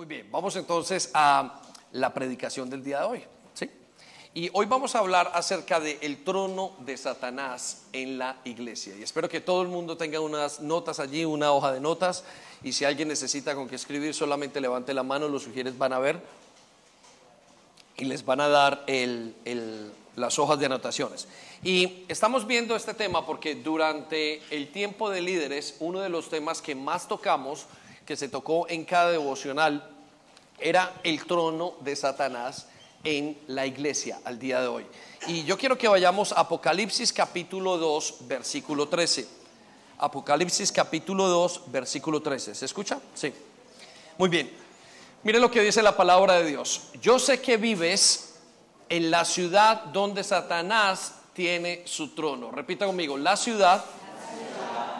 Muy bien, vamos entonces a la predicación del día de hoy. ¿sí? Y hoy vamos a hablar acerca del trono de Satanás en la iglesia. Y espero que todo el mundo tenga unas notas allí, una hoja de notas. Y si alguien necesita con qué escribir, solamente levante la mano, los sugieres van a ver. Y les van a dar las hojas de anotaciones. Y estamos viendo este tema porque durante el tiempo de líderes, uno de los temas que más tocamos que se tocó en cada devocional era el trono de Satanás en la iglesia al día de hoy. Y yo quiero que vayamos a Apocalipsis capítulo 2, versículo 13. Apocalipsis capítulo 2, versículo 13. ¿Se escucha? Sí. Muy bien. Mire lo que dice la palabra de Dios. Yo sé que vives en la ciudad donde Satanás tiene su trono. Repita conmigo, la ciudad,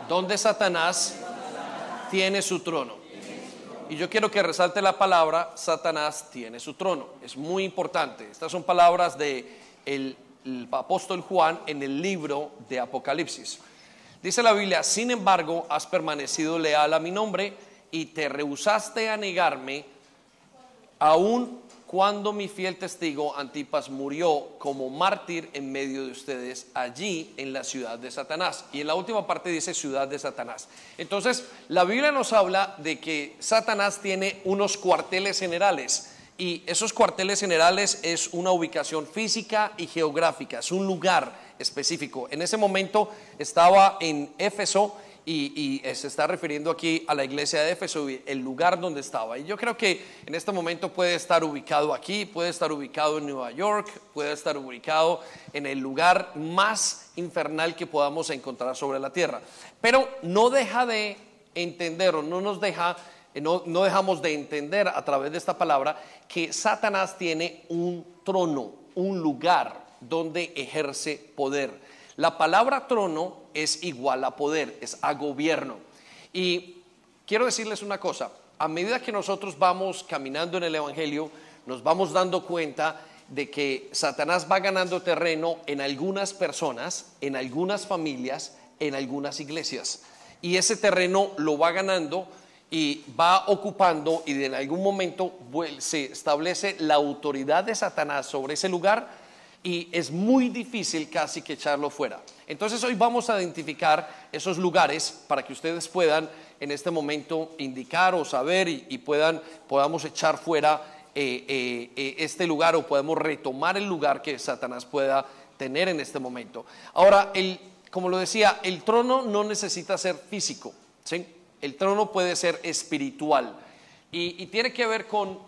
donde Satanás tiene su trono. Y yo quiero que resalte la palabra, Satanás tiene su trono. Es muy importante. Estas son palabras de el, apóstol Juan en el libro de Apocalipsis. Dice la Biblia, sin embargo, has permanecido leal a mi nombre y te rehusaste a negarme, aún cuando mi fiel testigo Antipas murió como mártir en medio de ustedes allí en la ciudad de Satanás. Y en la última parte dice ciudad de Satanás. Entonces, la Biblia nos habla de que Satanás tiene unos cuarteles generales. Y esos cuarteles generales es una ubicación física y geográfica, es un lugar específico. En ese momento estaba en Éfeso y, se está refiriendo aquí a la iglesia de Éfeso, el lugar donde estaba. Y yo creo que en este momento puede estar ubicado aquí, puede estar ubicado en Nueva York, puede estar ubicado en el lugar más infernal que podamos encontrar sobre la tierra. Pero no deja de entender o no nos deja, no, no dejamos de entender a través de esta palabra que Satanás tiene un trono, un lugar donde ejerce poder. La palabra trono es igual a poder, es a gobierno. Y quiero decirles una cosa, a medida que nosotros vamos caminando en el Evangelio, nos vamos dando cuenta de que Satanás va ganando terreno en algunas personas, en algunas familias, en algunas iglesias. Y ese terreno lo va ganando y va ocupando y en algún momento se establece la autoridad de Satanás sobre ese lugar y es muy difícil casi que echarlo fuera. Entonces hoy vamos a identificar esos lugares para que ustedes puedan en este momento indicar o saber y, puedan, podamos echar fuera eh, eh, eh, este lugar o podemos retomar el lugar que Satanás pueda tener en este momento. Ahora, el, como lo decía, el trono no necesita ser físico, el trono puede ser espiritual. Y tiene que ver con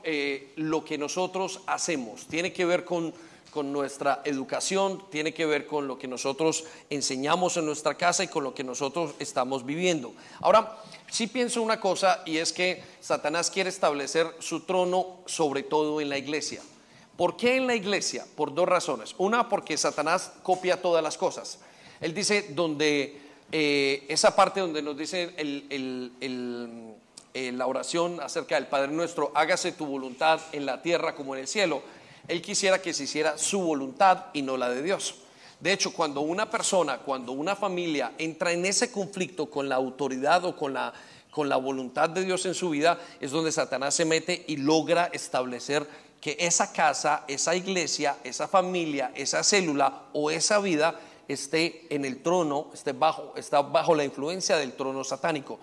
lo que nosotros hacemos, tiene que ver con con nuestra educación, tiene que ver con lo que nosotros enseñamos en nuestra casa y con lo que nosotros estamos viviendo. Ahora, sí pienso una cosa y es que Satanás quiere establecer su trono sobre todo en la iglesia. ¿Por qué en la iglesia? Por dos razones. Una, porque Satanás copia todas las cosas. Él dice donde eh, esa parte donde nos dice eh, la oración acerca del Padre nuestro, hágase tu voluntad en la tierra como en el cielo él quisiera que se hiciera su voluntad y no la de Dios. De hecho, cuando una persona, cuando una familia entra en ese conflicto con la autoridad o con la, con la voluntad de Dios en su vida, es donde Satanás se mete y logra establecer que esa casa, esa iglesia, esa familia, esa célula o esa vida esté en el trono, esté bajo, está bajo la influencia del trono satánico.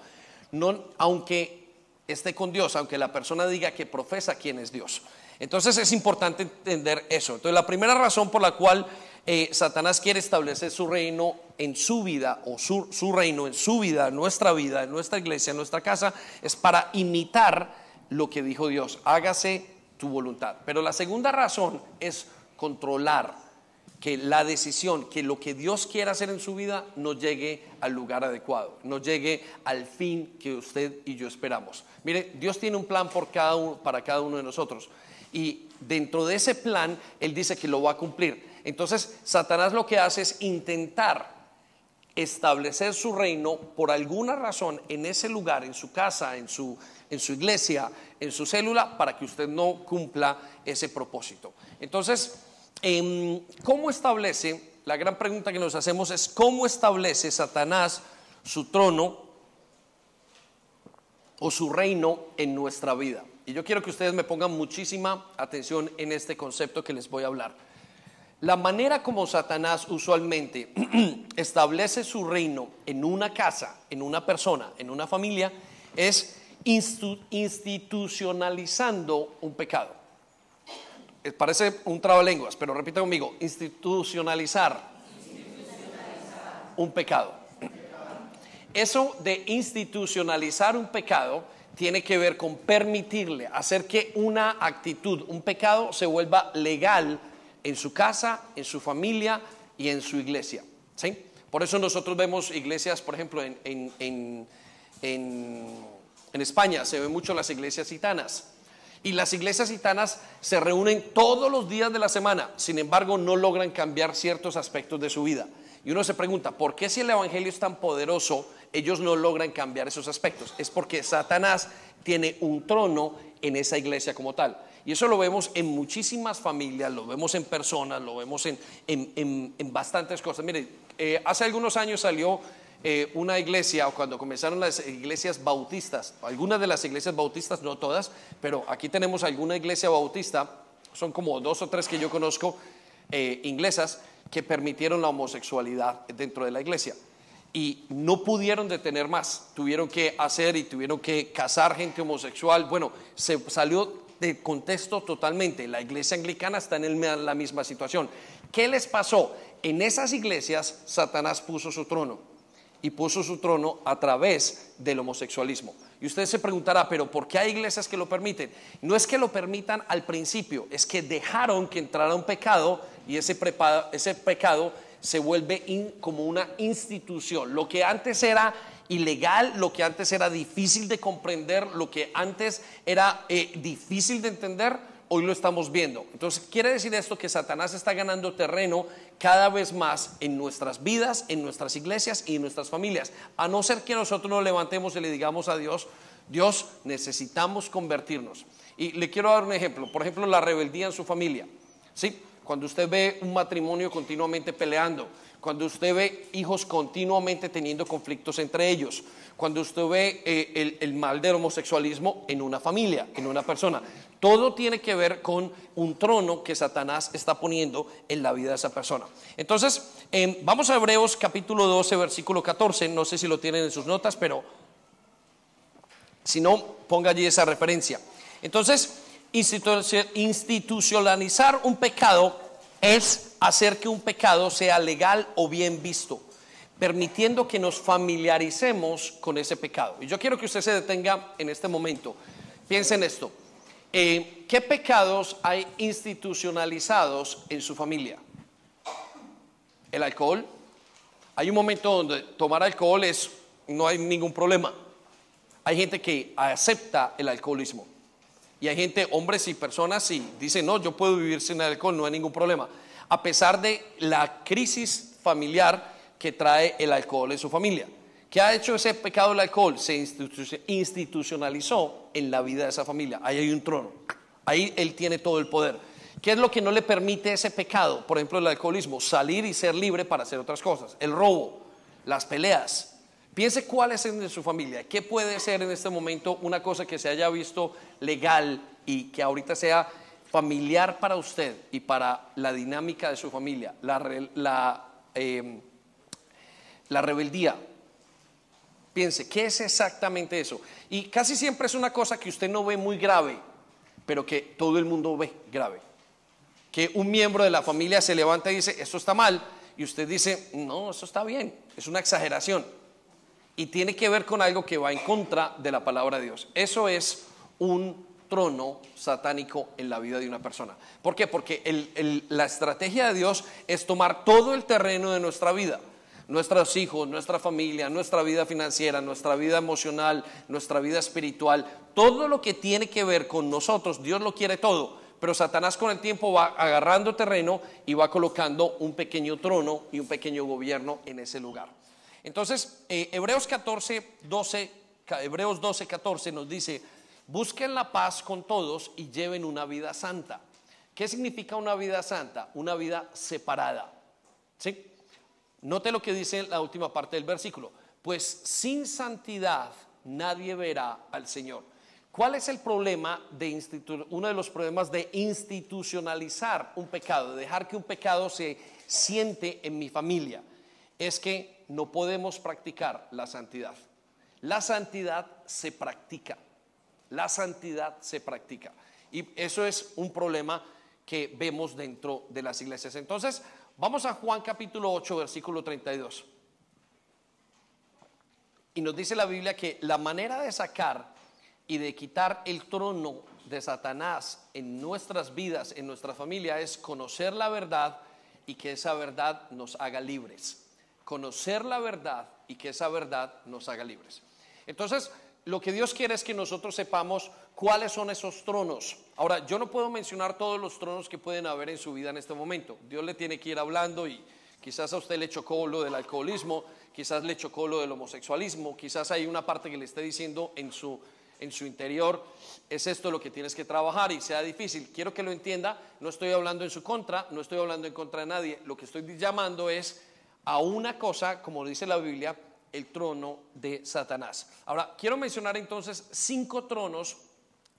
No, aunque esté con Dios, aunque la persona diga que profesa quién es Dios. Entonces es importante entender eso. Entonces la primera razón por la cual eh, Satanás quiere establecer su reino en su vida o su, reino en su vida, en nuestra vida, en nuestra iglesia, en nuestra casa, es para imitar lo que dijo Dios. Hágase tu voluntad. Pero la segunda razón es controlar que la decisión, que lo que Dios quiera hacer en su vida no llegue al lugar adecuado, no llegue al fin que usted y yo esperamos. Mire, Dios tiene un plan para cada uno de nosotros y dentro de ese plan Él dice que lo va a cumplir. Entonces, Satanás lo que hace es intentar establecer su reino por alguna razón en ese lugar, en su casa, en su, en su iglesia, en su célula, para que usted no cumpla ese propósito. Entonces, em, ¿cómo establece? La gran pregunta que nos hacemos es, ¿cómo establece Satanás su trono o su reino en nuestra vida? Y yo quiero que ustedes me pongan muchísima atención en este concepto que les voy a hablar. La manera como Satanás usualmente establece su reino en una casa, en una persona, en una familia, es institucionalizando un pecado. Eh, parece un trabalenguas, pero repita conmigo, institucionalizar, institucionalizar. un pecado. Eso de institucionalizar un pecado tiene que ver con permitirle hacer que una actitud, un pecado, se vuelva legal en su casa, en su familia y en su iglesia. ¿sí? Por eso nosotros vemos iglesias, por ejemplo, en, en, en España se ven mucho las iglesias gitanas. Y las iglesias gitanas se reúnen todos los días de la semana, sin embargo no logran cambiar ciertos aspectos de su vida. Y uno se pregunta, ¿por qué si el Evangelio es tan poderoso, ellos no logran cambiar esos aspectos? Es porque Satanás tiene un trono en esa iglesia como tal. Y eso lo vemos en muchísimas familias, lo vemos en personas, lo vemos en, en, bastantes cosas. Mire, eh, hace algunos años salió eh, una iglesia, o cuando comenzaron las iglesias bautistas, algunas de las iglesias bautistas, no todas, pero aquí tenemos alguna iglesia bautista, son como dos o tres que yo conozco, eh, inglesas, que permitieron la homosexualidad dentro de la iglesia. Y no pudieron detener más, tuvieron que hacer y tuvieron que casar gente homosexual. Bueno, se salió de contexto totalmente. La iglesia anglicana está en la misma situación. ¿Qué les pasó? En esas iglesias Satanás puso su trono y puso su trono a través del homosexualismo. Y usted se preguntará, pero ¿por qué hay iglesias que lo permiten? No es que lo permitan al principio, es que dejaron que entrara un pecado y ese, pecado se vuelve como una institución. Lo que antes era ilegal, lo que antes era difícil de comprender, lo que antes era eh, difícil de entender, hoy lo estamos viendo. Entonces, quiere decir esto que Satanás está ganando terreno cada vez más en nuestras vidas, en nuestras iglesias y en nuestras familias. A no ser que nosotros nos levantemos y le digamos a Dios, Dios, necesitamos convertirnos. Y le quiero dar un ejemplo, por ejemplo, la rebeldía en su familia. ¿Sí? Cuando usted ve un matrimonio continuamente peleando, cuando usted ve hijos continuamente teniendo conflictos entre ellos, cuando usted ve eh, el, mal del homosexualismo en una familia, en una persona. Todo tiene que ver con un trono que Satanás está poniendo en la vida de esa persona. Entonces, em, vamos a Hebreos capítulo 12, versículo 14. No sé si lo tienen en sus notas, pero si no, ponga allí esa referencia. Entonces, institucionalizar un pecado es hacer que un pecado sea legal o bien visto permitiendo que nos familiaricemos con ese pecado. Y yo quiero que usted se detenga en este momento. Piense en esto. Eh, ¿Qué pecados hay institucionalizados en su familia? El alcohol. Hay un momento donde tomar alcohol es, no hay ningún problema. Hay gente que acepta el alcoholismo. Y hay gente, hombres y personas, y dicen, no, yo puedo vivir sin alcohol, no hay ningún problema. A pesar de la crisis familiar que trae el alcohol en su familia. ¿Qué ha hecho ese pecado del alcohol? Se institucionalizó en la vida de esa familia. Ahí hay un trono. Ahí él tiene todo el poder. ¿Qué es lo que no le permite ese pecado? Por ejemplo, el alcoholismo. Salir y ser libre para hacer otras cosas. El robo, las peleas. Piense cuál es en su familia. ¿Qué puede ser en este momento una cosa que se haya visto legal y que ahorita sea familiar para usted y para la dinámica de su familia? La, eh, la rebeldía. Piense, ¿qué es exactamente eso? Y casi siempre es una cosa que usted no ve muy grave, pero que todo el mundo ve grave. Que un miembro de la familia se levanta y dice, esto está mal, y usted dice, no, eso está bien, es una exageración. Y tiene que ver con algo que va en contra de la palabra de Dios. Eso es un trono satánico en la vida de una persona. ¿Por qué? Porque la estrategia de Dios es tomar todo el terreno de nuestra vida nuestros hijos, nuestra familia, nuestra vida financiera, nuestra vida emocional, nuestra vida espiritual, todo lo que tiene que ver con nosotros, Dios lo quiere todo, pero Satanás con el tiempo va agarrando terreno y va colocando un pequeño trono y un pequeño gobierno en ese lugar. Entonces, eh, Hebreos 14, 12, Hebreos 12, 14 nos dice, busquen la paz con todos y lleven una vida santa. ¿Qué significa una vida santa? Una vida separada. ¿Sí? Note lo que dice la última parte del versículo. Pues sin santidad nadie verá al Señor. ¿Cuál es el problema de uno de los problemas de institucionalizar un pecado, de dejar que un pecado se siente en mi familia? Es que no podemos practicar la santidad. La santidad se practica. La santidad se practica. Y eso es un problema que vemos dentro de las iglesias. Entonces, vamos a Juan capítulo 8, versículo 32. Y nos dice la Biblia que la manera de sacar y de quitar el trono de Satanás en nuestras vidas, en nuestra familia, es conocer la verdad y que esa verdad nos haga libres. Conocer la verdad y que esa verdad nos haga libres. Entonces, lo que Dios quiere es que nosotros sepamos cuáles son esos tronos. Ahora, yo no puedo mencionar todos los tronos que pueden haber en su vida en este momento. Dios le tiene que ir hablando y quizás a usted le chocó lo del alcoholismo, quizás le chocó lo del homosexualismo, quizás hay una parte que le esté diciendo en su en su interior, es esto lo que tienes que trabajar y sea difícil. Quiero que lo entienda, no estoy hablando en su contra, no estoy hablando en contra de nadie, lo que estoy llamando es a una cosa, como dice la Biblia, el trono de Satanás. Ahora, quiero mencionar entonces cinco tronos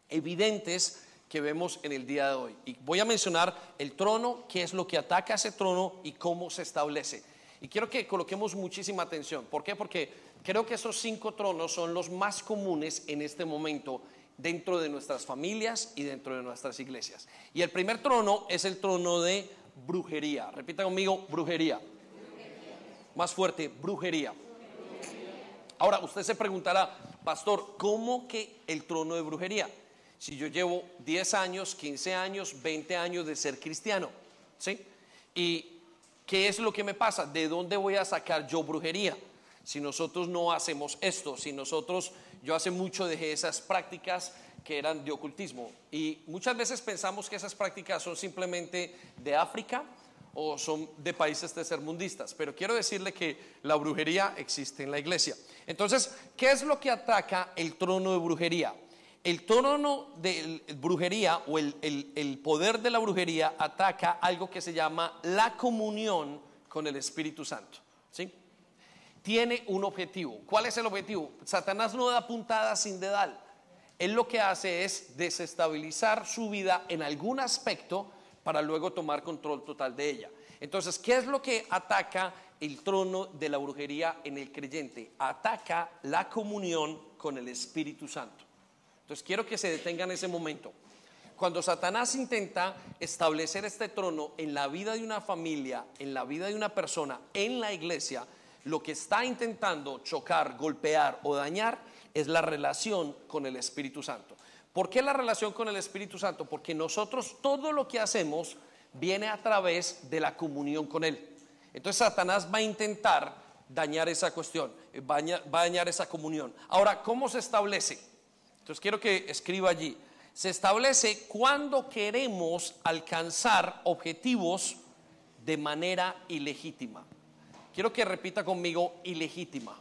evidentes que vemos en el día de hoy. Y voy a mencionar el trono, qué es lo que ataca ese trono y cómo se establece. Y quiero que coloquemos muchísima atención. ¿Por qué? Porque creo que esos cinco tronos son los más comunes en este momento dentro de nuestras familias y dentro de nuestras iglesias. Y el primer trono es el trono de brujería. Repita conmigo, brujería. Más fuerte, brujería. Ahora, usted se preguntará, pastor, ¿cómo que el trono de brujería? Si yo llevo 10 años, 15 años, 20 años de ser cristiano, ¿sí? Y ¿Qué es lo que me pasa? ¿De dónde voy a sacar yo brujería? Si nosotros no hacemos esto, si nosotros, yo hace mucho dejé esas prácticas que eran de ocultismo y muchas veces pensamos que esas prácticas son simplemente de África o son de países tercermundistas, pero quiero decirle que la brujería existe en la iglesia. Entonces, ¿qué es lo que ataca el trono de brujería? El trono de brujería o el, poder de la brujería ataca algo que se llama la comunión con el Espíritu Santo. ¿sí? Tiene un objetivo. ¿Cuál es el objetivo? Satanás no da puntada sin dedal. Él lo que hace es desestabilizar su vida en algún aspecto para luego tomar control total de ella. Entonces, ¿qué es lo que ataca el trono de la brujería en el creyente? Ataca la comunión con el Espíritu Santo. Entonces quiero que se detenga en ese momento. Cuando Satanás intenta establecer este trono en la vida de una familia, en la vida de una persona, en la iglesia, lo que está intentando chocar, golpear o dañar es la relación con el Espíritu Santo. ¿Por qué la relación con el Espíritu Santo? Porque nosotros todo lo que hacemos viene a través de la comunión con Él. Entonces Satanás va a intentar dañar esa cuestión, va a dañar esa comunión. Ahora, ¿cómo se establece? Entonces quiero que escriba allí. Se establece cuando queremos alcanzar objetivos de manera ilegítima. Quiero que repita conmigo ilegítima.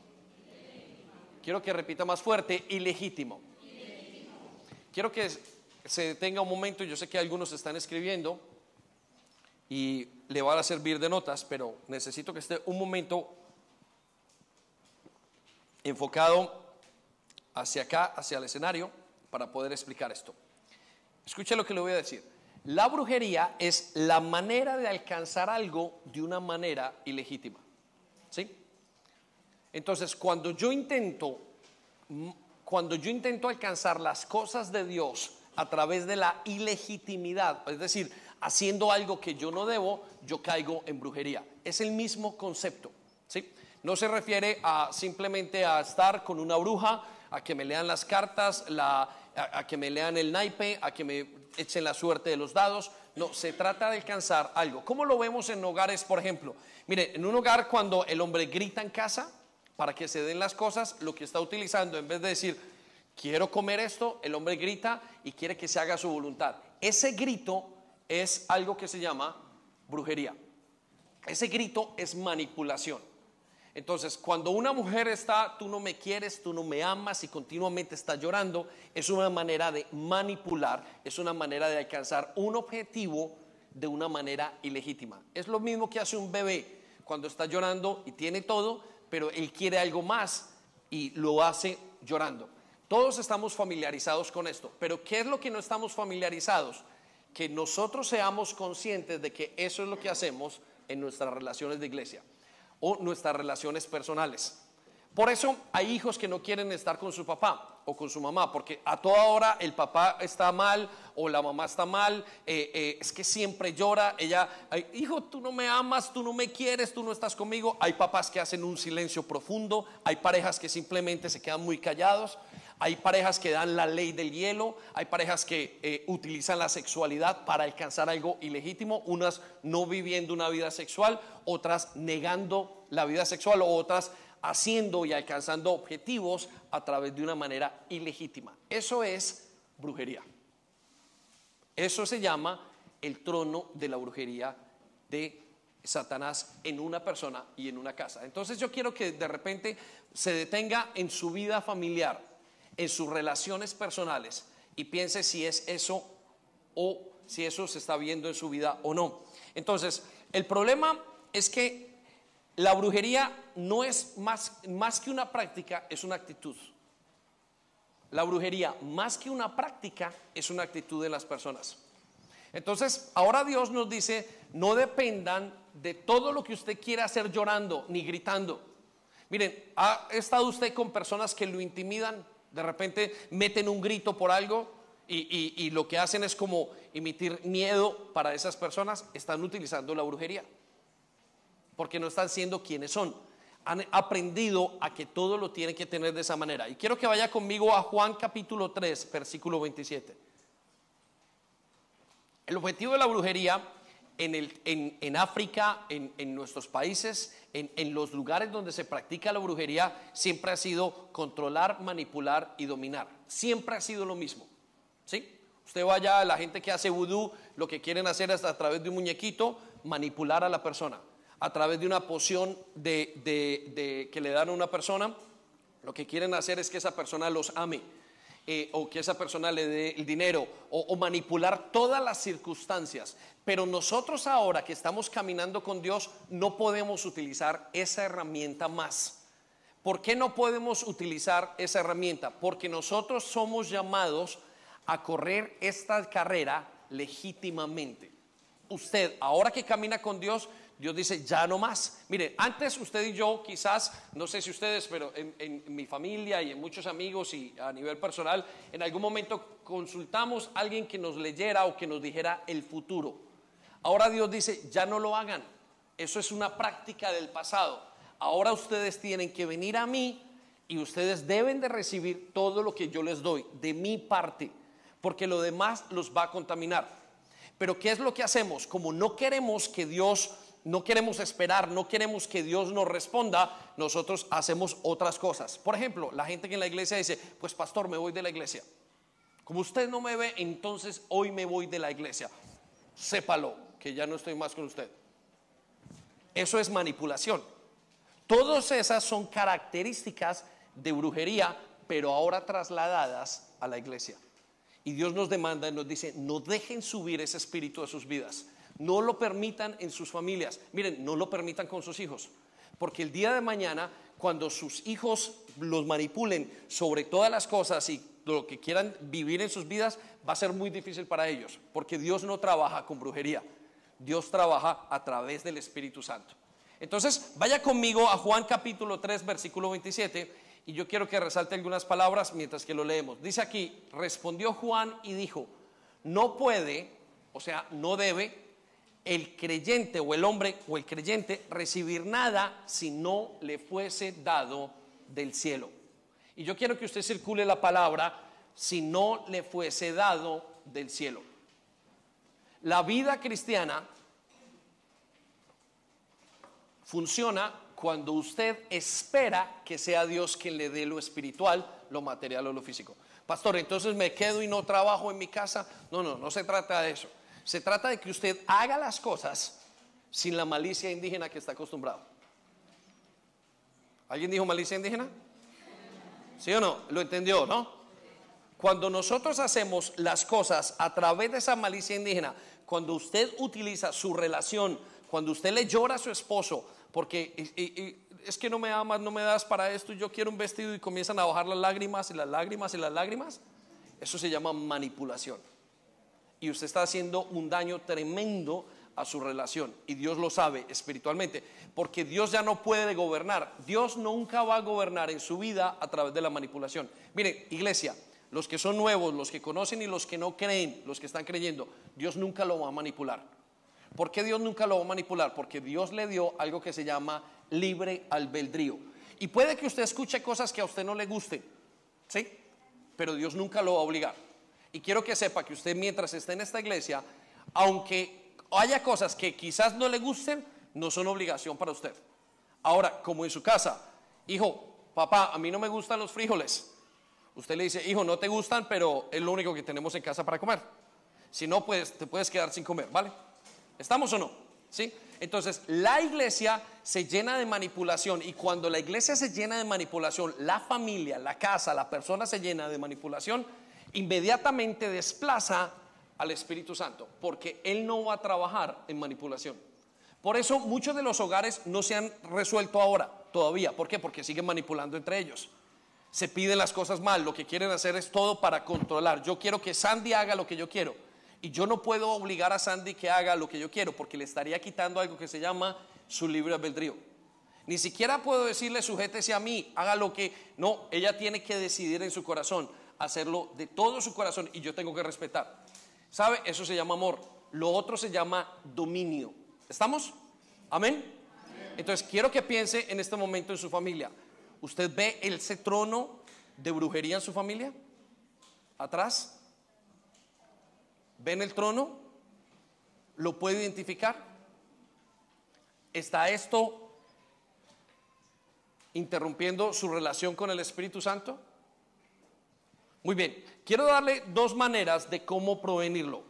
Quiero que repita más fuerte, ilegítimo. Quiero que se detenga un momento, yo sé que algunos están escribiendo y le van a servir de notas, pero necesito que esté un momento enfocado hacia acá, hacia el escenario, para poder explicar esto. Escuche lo que le voy a decir. La brujería es la manera de alcanzar algo de una manera ilegítima. ¿Sí? Entonces, cuando yo intento cuando yo intento alcanzar las cosas de Dios a través de la ilegitimidad, es decir, haciendo algo que yo no debo, yo caigo en brujería. Es el mismo concepto, ¿sí? No se refiere a simplemente a estar con una bruja a que me lean las cartas, a, que me lean el naipe, a que me echen la suerte de los dados. No, se trata de alcanzar algo. ¿Cómo lo vemos en hogares, por ejemplo? Mire, en un hogar cuando el hombre grita en casa para que se den las cosas, lo que está utilizando, en vez de decir, quiero comer esto, el hombre grita y quiere que se haga su voluntad. Ese grito es algo que se llama brujería. Ese grito es manipulación. Entonces, cuando una mujer está, tú no me quieres, tú no me amas y continuamente está llorando, es una manera de manipular, es una manera de alcanzar un objetivo de una manera ilegítima. Es lo mismo que hace un bebé cuando está llorando y tiene todo, pero él quiere algo más y lo hace llorando. Todos estamos familiarizados con esto, pero ¿qué es lo que no estamos familiarizados? Que nosotros seamos conscientes de que eso es lo que hacemos en nuestras relaciones de iglesia o nuestras relaciones personales. Por eso hay hijos que no quieren estar con su papá o con su mamá, porque a toda hora el papá está mal o la mamá está mal, eh, eh, es que siempre llora, ella, hijo, tú no me amas, tú no me quieres, tú no estás conmigo. Hay papás que hacen un silencio profundo, hay parejas que simplemente se quedan muy callados, hay parejas que dan la ley del hielo, hay parejas que eh, utilizan la sexualidad para alcanzar algo ilegítimo, unas no viviendo una vida sexual, otras negando la vida sexual o otras haciendo y alcanzando objetivos a través de una manera ilegítima. Eso es brujería. Eso se llama el trono de la brujería de Satanás en una persona y en una casa. Entonces yo quiero que de repente se detenga en su vida familiar, en sus relaciones personales y piense si es eso o si eso se está viendo en su vida o no. Entonces, el problema es que la brujería no es más, más que una práctica, es una actitud. La brujería, más que una práctica, es una actitud de las personas. Entonces, ahora Dios nos dice, no dependan de todo lo que usted quiera hacer llorando ni gritando. Miren, ¿ha estado usted con personas que lo intimidan? De repente meten un grito por algo y, y lo que hacen es como emitir miedo para esas personas. Están utilizando la brujería porque no están siendo quienes son. Han aprendido a que todo lo tienen que tener de esa manera. Y quiero que vaya conmigo a Juan capítulo 3, versículo 27. El objetivo de la brujería en, el, en, África, en, nuestros países, en, los lugares donde se practica la brujería, siempre ha sido controlar, manipular y dominar. Siempre ha sido lo mismo. ¿Sí? Usted vaya a la gente que hace vudú, lo que quieren hacer es a través de un muñequito manipular a la persona a través de una poción que le dan a una persona, lo que quieren hacer es que esa persona los ame. Eh, o que esa persona le dé el dinero o, manipular todas las circunstancias. Pero nosotros ahora que estamos caminando con Dios no podemos utilizar esa herramienta más. ¿Por qué no podemos utilizar esa herramienta? Porque nosotros somos llamados a correr esta carrera legítimamente. Usted, ahora que camina con Dios, Dios dice, ya no más. Mire, antes usted y yo, quizás, no sé si ustedes, pero en, mi familia y en muchos amigos y a nivel personal, en algún momento consultamos a alguien que nos leyera o que nos dijera el futuro. Ahora Dios dice, ya no lo hagan. Eso es una práctica del pasado. Ahora ustedes tienen que venir a mí y ustedes deben de recibir todo lo que yo les doy de mi parte, porque lo demás los va a contaminar. Pero ¿qué es lo que hacemos? Como no queremos que Dios no queremos esperar, no queremos que Dios nos responda, nosotros hacemos otras cosas. Por ejemplo, la gente que en la iglesia dice, pues pastor, me voy de la iglesia. Como usted no me ve, entonces hoy me voy de la iglesia. Sépalo, que ya no estoy más con usted. Eso es manipulación. Todas esas son características de brujería, pero ahora trasladadas a la iglesia. Y Dios nos demanda y nos dice, no dejen subir ese espíritu a sus vidas. No lo permitan en sus familias. Miren, no lo permitan con sus hijos. Porque el día de mañana, cuando sus hijos los manipulen sobre todas las cosas y lo que quieran vivir en sus vidas, va a ser muy difícil para ellos. Porque Dios no trabaja con brujería. Dios trabaja a través del Espíritu Santo. Entonces, vaya conmigo a Juan capítulo 3, versículo 27, y yo quiero que resalte algunas palabras mientras que lo leemos. Dice aquí, respondió Juan y dijo, no puede, o sea, no debe el creyente o el hombre o el creyente recibir nada si no le fuese dado del cielo. Y yo quiero que usted circule la palabra si no le fuese dado del cielo. La vida cristiana funciona cuando usted espera que sea Dios quien le dé lo espiritual, lo material o lo físico. Pastor, entonces me quedo y no trabajo en mi casa. No, no, no se trata de eso. Se trata de que usted haga las cosas sin la malicia indígena que está acostumbrado. ¿Alguien dijo malicia indígena? ¿Sí o no? ¿Lo entendió, no? Cuando nosotros hacemos las cosas a través de esa malicia indígena, cuando usted utiliza su relación, cuando usted le llora a su esposo, porque es que no me amas, no me das para esto, yo quiero un vestido y comienzan a bajar las lágrimas y las lágrimas y las lágrimas, eso se llama manipulación. Y usted está haciendo un daño tremendo a su relación. Y Dios lo sabe espiritualmente. Porque Dios ya no puede gobernar. Dios nunca va a gobernar en su vida a través de la manipulación. Miren, iglesia, los que son nuevos, los que conocen y los que no creen, los que están creyendo, Dios nunca lo va a manipular. ¿Por qué Dios nunca lo va a manipular? Porque Dios le dio algo que se llama libre albedrío. Y puede que usted escuche cosas que a usted no le gusten, ¿sí? Pero Dios nunca lo va a obligar. Y quiero que sepa que usted mientras esté en esta iglesia, aunque haya cosas que quizás no le gusten, no son obligación para usted. Ahora, como en su casa, hijo, papá, a mí no me gustan los frijoles. Usted le dice, hijo, no te gustan, pero es lo único que tenemos en casa para comer. Si no, pues te puedes quedar sin comer, ¿vale? ¿Estamos o no? ¿Sí? Entonces, la iglesia se llena de manipulación y cuando la iglesia se llena de manipulación, la familia, la casa, la persona se llena de manipulación, inmediatamente desplaza al Espíritu Santo, porque Él no va a trabajar en manipulación. Por eso muchos de los hogares no se han resuelto ahora, todavía. ¿Por qué? Porque siguen manipulando entre ellos. Se piden las cosas mal, lo que quieren hacer es todo para controlar. Yo quiero que Sandy haga lo que yo quiero. Y yo no puedo obligar a Sandy que haga lo que yo quiero, porque le estaría quitando algo que se llama su libre albedrío. Ni siquiera puedo decirle sujétese a mí, haga lo que... No, ella tiene que decidir en su corazón, hacerlo de todo su corazón y yo tengo que respetar. ¿Sabe? Eso se llama amor. Lo otro se llama dominio. ¿Estamos? ¿Amén? Entonces quiero que piense en este momento en su familia. ¿Usted ve ese trono de brujería en su familia? ¿Atrás? ¿Ven el trono? ¿Lo puede identificar? ¿Está esto interrumpiendo su relación con el Espíritu Santo? Muy bien, quiero darle dos maneras de cómo prevenirlo.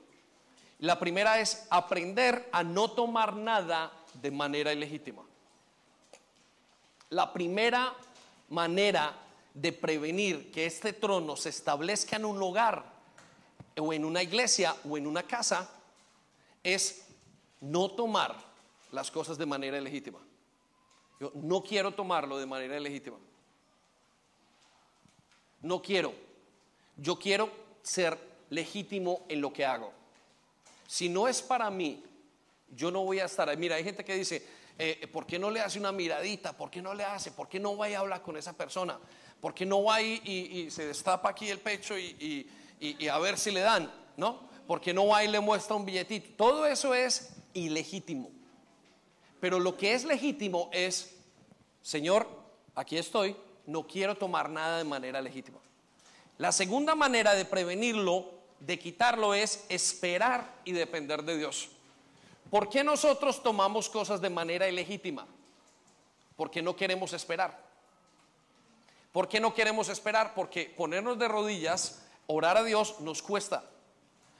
La primera es aprender a no tomar nada de manera ilegítima. La primera manera de prevenir que este trono se establezca en un hogar o en una iglesia o en una casa es no tomar las cosas de manera ilegítima. Yo no quiero tomarlo de manera ilegítima. No quiero. Yo quiero ser legítimo en lo que hago. Si no es para mí, yo no voy a estar ahí. Mira, hay gente que dice, eh, ¿por qué no le hace una miradita? ¿Por qué no le hace? ¿Por qué no va y habla con esa persona? ¿Por qué no va y, y, se destapa aquí el pecho y, y, a ver si le dan? ¿No? ¿Por qué no va y le muestra un billetito? Todo eso es ilegítimo. Pero lo que es legítimo es, Señor, aquí estoy, no quiero tomar nada de manera legítima. La segunda manera de prevenirlo, de quitarlo, es esperar y depender de Dios. ¿Por qué nosotros tomamos cosas de manera ilegítima? Porque no queremos esperar. ¿Por qué no queremos esperar? Porque ponernos de rodillas, orar a Dios, nos cuesta.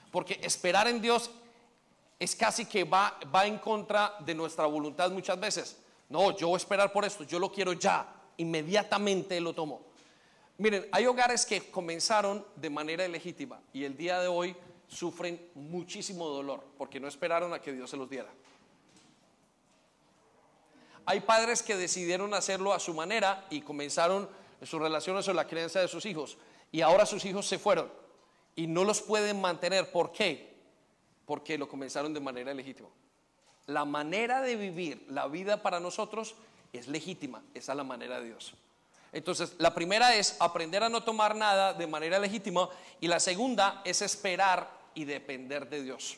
Porque esperar en Dios es casi que va, en contra de nuestra voluntad muchas veces. No, yo voy a esperar por esto, yo lo quiero ya, inmediatamente lo tomo. Miren, hay hogares que comenzaron de manera ilegítima y el día de hoy sufren muchísimo dolor porque no esperaron a que Dios se los diera. Hay padres que decidieron hacerlo a su manera y comenzaron sus relaciones o la creencia de sus hijos y ahora sus hijos se fueron y no los pueden mantener. ¿Por qué? Porque lo comenzaron de manera legítima. La manera de vivir la vida para nosotros es legítima, esa es la manera de Dios. Entonces, la primera es aprender a no tomar nada de manera legítima y la segunda es esperar y depender de Dios.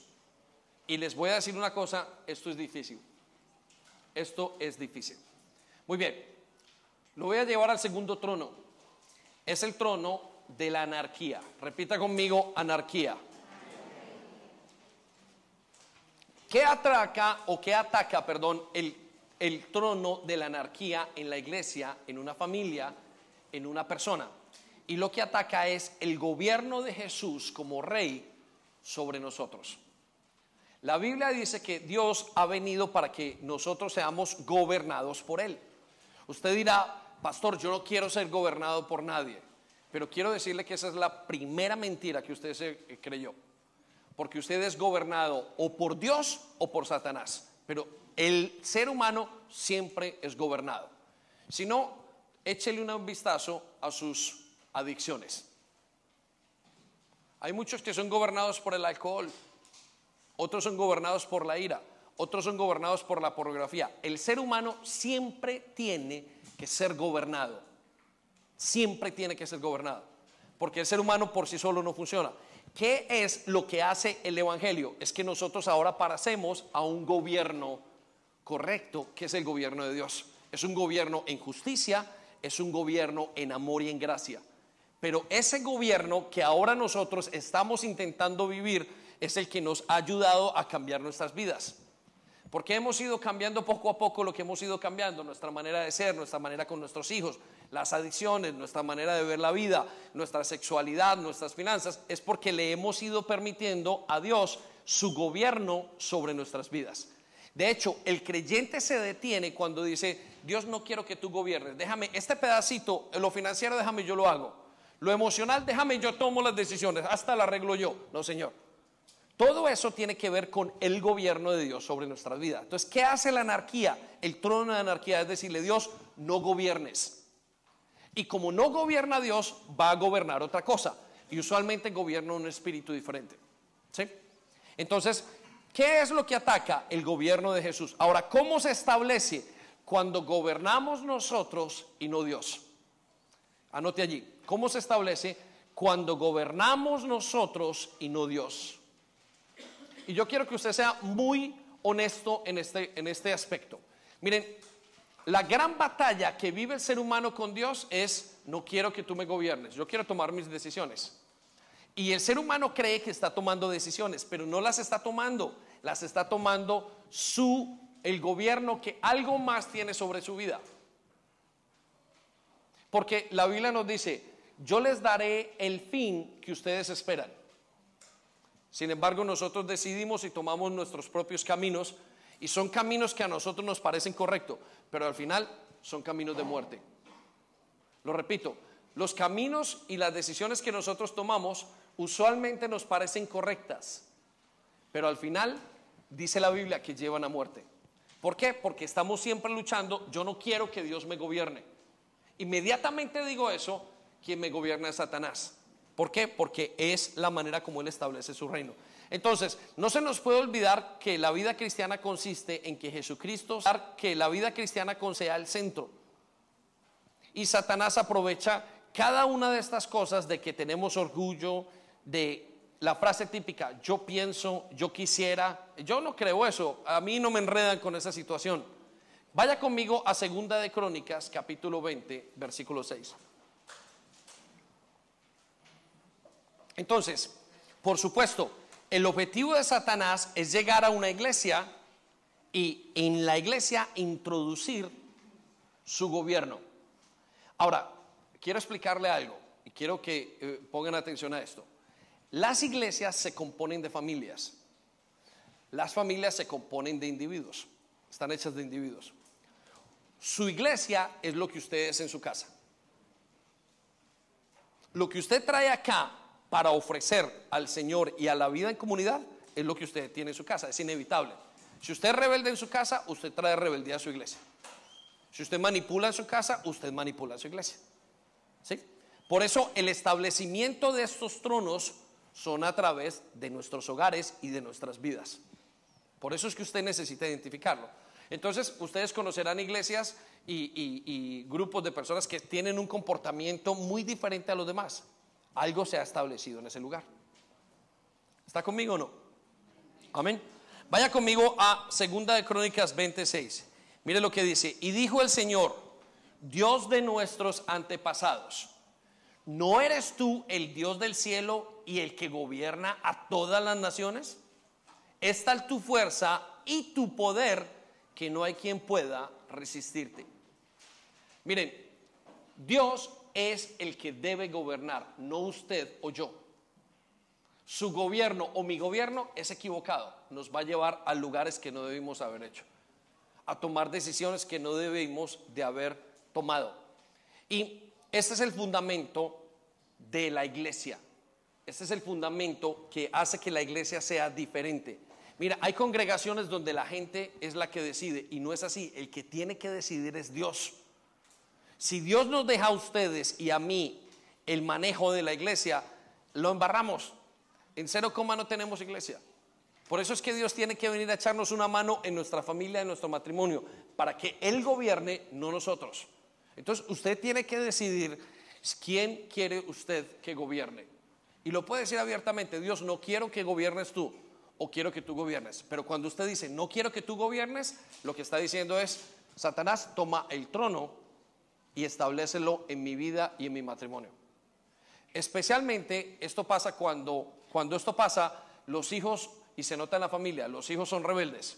Y les voy a decir una cosa, esto es difícil. Esto es difícil. Muy bien, lo voy a llevar al segundo trono. Es el trono de la anarquía. Repita conmigo, anarquía. ¿Qué atraca o qué ataca, perdón, el, el trono de la anarquía en la iglesia, en una familia, en una persona? Y lo que ataca es el gobierno de Jesús como rey sobre nosotros. La Biblia dice que Dios ha venido para que nosotros seamos gobernados por Él. Usted dirá, pastor, yo no quiero ser gobernado por nadie, pero quiero decirle que esa es la primera mentira que usted se creyó. Porque usted es gobernado o por Dios o por Satanás, pero el ser humano siempre es gobernado. Si no, échele un vistazo a sus adicciones. Hay muchos que son gobernados por el alcohol, otros son gobernados por la ira, otros son gobernados por la pornografía. El ser humano siempre tiene que ser gobernado, siempre tiene que ser gobernado, porque el ser humano por sí solo no funciona. ¿Qué es lo que hace el Evangelio? Es que nosotros ahora paracemos a un gobierno correcto, que es el gobierno de Dios. Es un gobierno en justicia, es un gobierno en amor y en gracia. Pero ese gobierno que ahora nosotros estamos intentando vivir es el que nos ha ayudado a cambiar nuestras vidas. Porque hemos ido cambiando poco a poco lo que hemos ido cambiando, nuestra manera de ser, nuestra manera con nuestros hijos, las adicciones, nuestra manera de ver la vida, nuestra sexualidad, nuestras finanzas, es porque le hemos ido permitiendo a Dios su gobierno sobre nuestras vidas. De hecho, el creyente se detiene cuando dice, Dios no quiero que tú gobiernes, déjame este pedacito, lo financiero déjame yo lo hago, lo emocional déjame yo tomo las decisiones, hasta la arreglo yo. No, Señor. Todo eso tiene que ver con el gobierno de Dios sobre nuestras vidas. Entonces, ¿qué hace la anarquía? El trono de anarquía es decirle, Dios, no gobiernes. Y como no gobierna Dios, va a gobernar otra cosa. Y usualmente gobierna un espíritu diferente. ¿Sí? Entonces, ¿qué es lo que ataca el gobierno de Jesús? Ahora, ¿cómo se establece cuando gobernamos nosotros y no Dios? Anote allí. ¿Cómo se establece cuando gobernamos nosotros y no Dios? Y yo quiero que usted sea muy honesto en este, en este aspecto. Miren, la gran batalla que vive el ser humano con Dios es, no quiero que tú me gobiernes, yo quiero tomar mis decisiones. Y el ser humano cree que está tomando decisiones, pero no las está tomando, las está tomando su, el gobierno que algo más tiene sobre su vida. Porque la Biblia nos dice, yo les daré el fin que ustedes esperan. Sin embargo, nosotros decidimos y tomamos nuestros propios caminos y son caminos que a nosotros nos parecen correctos, pero al final son caminos de muerte. Lo repito, los caminos y las decisiones que nosotros tomamos usualmente nos parecen correctas, pero al final dice la Biblia que llevan a muerte. ¿Por qué? Porque estamos siempre luchando, yo no quiero que Dios me gobierne. Inmediatamente digo eso, quien me gobierna es Satanás. ¿Por qué? Porque es la manera como Él establece su reino. Entonces, no se nos puede olvidar que la vida cristiana consiste en que Jesucristo, que la vida cristiana sea el centro. Y Satanás aprovecha cada una de estas cosas de que tenemos orgullo, de la frase típica, yo pienso, yo quisiera, yo no creo eso, a mí no me enredan con esa situación. Vaya conmigo a Segunda de Crónicas, capítulo 20, versículo 6. Entonces, por supuesto, el objetivo de Satanás es llegar a una iglesia y en la iglesia introducir su gobierno. Ahora, quiero explicarle algo y quiero que eh, pongan atención a esto. Las iglesias se componen de familias. Las familias se componen de individuos. Están hechas de individuos. Su iglesia es lo que usted es en su casa. Lo que usted trae acá para ofrecer al Señor y a la vida en comunidad es lo que usted tiene en su casa, es inevitable. Si usted es rebelde en su casa, usted trae rebeldía a su iglesia. Si usted manipula en su casa, usted manipula a su iglesia. ¿Sí? Por eso el establecimiento de estos tronos son a través de nuestros hogares y de nuestras vidas. Por eso es que usted necesita identificarlo. Entonces, ustedes conocerán iglesias y, grupos de personas que tienen un comportamiento muy diferente a los demás. Algo se ha establecido en ese lugar. ¿Está conmigo o no? Amén. Vaya conmigo a Segunda de Crónicas 26. Mire lo que dice. Y dijo el Señor, Dios de nuestros antepasados, ¿no eres tú el Dios del cielo y el que gobierna a todas las naciones? Es tal tu fuerza y tu poder que no hay quien pueda resistirte. Miren, Dios es el que debe gobernar, no usted o yo. Su gobierno o mi gobierno es equivocado, nos va a llevar a lugares que no debimos haber hecho, a tomar decisiones que no debimos de haber tomado. Y este es el fundamento de la iglesia. Este es el fundamento que hace que la iglesia sea diferente. Mira, hay congregaciones donde la gente es la que decide y no es así. El que tiene que decidir es Dios. Si Dios nos deja a ustedes y a mí el manejo de la iglesia, lo embarramos. En cero coma no tenemos iglesia. Por eso es que Dios tiene que venir a echarnos una mano en nuestra familia, en nuestro matrimonio, para que Él gobierne, no nosotros. Entonces usted tiene que decidir quién quiere usted que gobierne. Y lo puede decir abiertamente, Dios, no quiero que gobiernes tú o quiero que tú gobiernes. Pero cuando usted dice, no quiero que tú gobiernes, lo que está diciendo es, Satanás toma el trono y establecelo en mi vida y en mi matrimonio. Especialmente esto pasa cuando, cuando esto pasa, los hijos, y se nota en la familia, los hijos son rebeldes.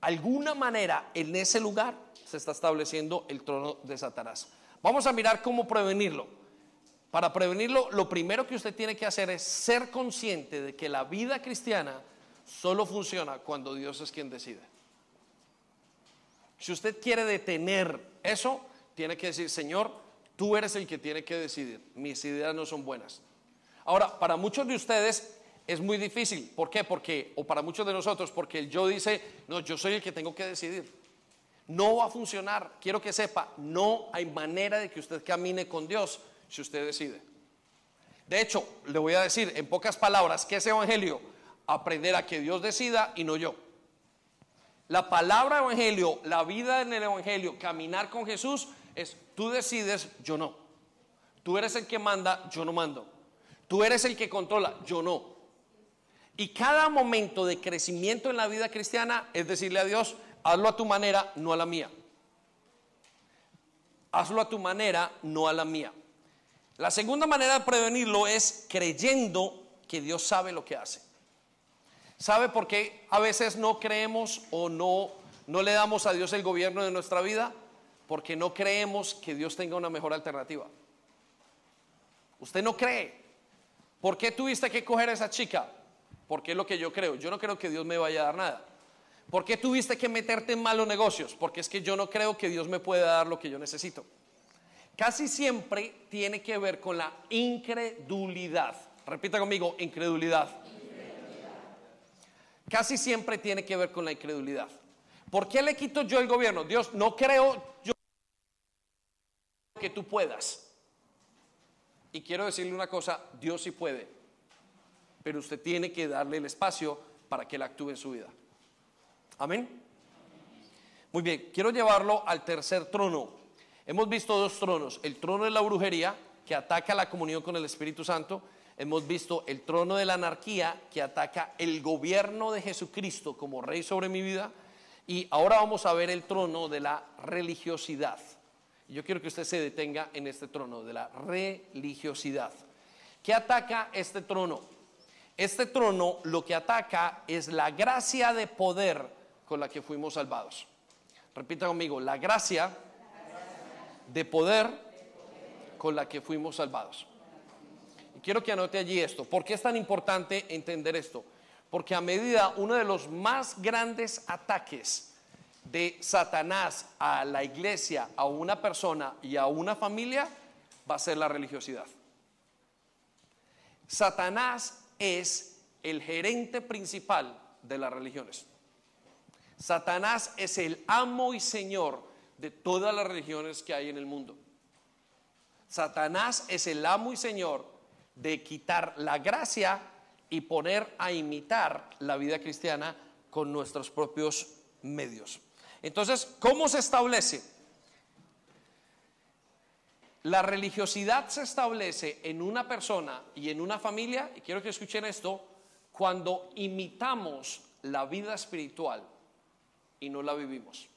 Alguna manera en ese lugar se está estableciendo el trono de Satanás. Vamos a mirar cómo prevenirlo. Para prevenirlo, lo primero que usted tiene que hacer es ser consciente de que la vida cristiana solo funciona cuando Dios es quien decide. Si usted quiere detener eso, tiene que decir, Señor, tú eres el que tiene que decidir. Mis ideas no son buenas. Ahora, para muchos de ustedes es muy difícil. ¿Por qué? Porque, o para muchos de nosotros, porque el yo dice, no, yo soy el que tengo que decidir. No va a funcionar. Quiero que sepa, no hay manera de que usted camine con Dios si usted decide. De hecho, le voy a decir en pocas palabras, ¿qué es evangelio? Aprender a que Dios decida y no yo. La palabra evangelio, la vida en el evangelio, caminar con Jesús es tú decides, yo no. Tú eres el que manda, yo no mando. Tú eres el que controla, yo no. Y cada momento de crecimiento en la vida cristiana es decirle a Dios, hazlo a tu manera, no a la mía. Hazlo a tu manera, no a la mía. La segunda manera de prevenirlo es creyendo que Dios sabe lo que hace. ¿Sabe por qué a veces no creemos o no, no le damos a Dios el gobierno de nuestra vida? Porque no creemos que Dios tenga una mejor alternativa. Usted no cree. ¿Por qué tuviste que coger a esa chica? Porque es lo que yo creo. Yo no creo que Dios me vaya a dar nada. ¿Por qué tuviste que meterte en malos negocios? Porque es que yo no creo que Dios me pueda dar lo que yo necesito casi siempre tiene que ver con la incredulidad. Repita conmigo, incredulidad. Casi siempre tiene que ver con la incredulidad. ¿Por qué le quito yo el gobierno? Dios, no creo yo que tú puedas. Y quiero decirle una cosa, Dios sí puede, pero usted tiene que darle el espacio para que Él actúe en su vida. Amén. Muy bien, quiero llevarlo al tercer trono Hemos visto dos tronos, el trono de la brujería, que ataca la comunión con el Espíritu Santo, hemos visto el trono de la anarquía, que ataca el gobierno de Jesucristo como rey sobre mi vida, y ahora vamos a ver el trono de la religiosidad. Yo quiero que usted se detenga en este trono de la religiosidad. ¿Qué ataca este trono? Este trono lo que ataca es la gracia de poder con la que fuimos salvados. Repita conmigo, la gracia de poder con la que fuimos salvados. Y quiero que anote allí esto. ¿Por qué es tan importante entender esto? Porque a medida uno de los más grandes ataques de Satanás a la iglesia, a una persona y a una familia va a ser la religiosidad. Satanás es el gerente principal de las religiones. Satanás es el amo y señor de todas las religiones que hay en el mundo. Satanás es el amo y señor de quitar la gracia y poner a imitar la vida cristiana con nuestros propios medios. Entonces, ¿cómo se establece? La religiosidad se establece en una persona y en una familia, y quiero que escuchen esto, cuando imitamos la vida espiritual y no la vivimos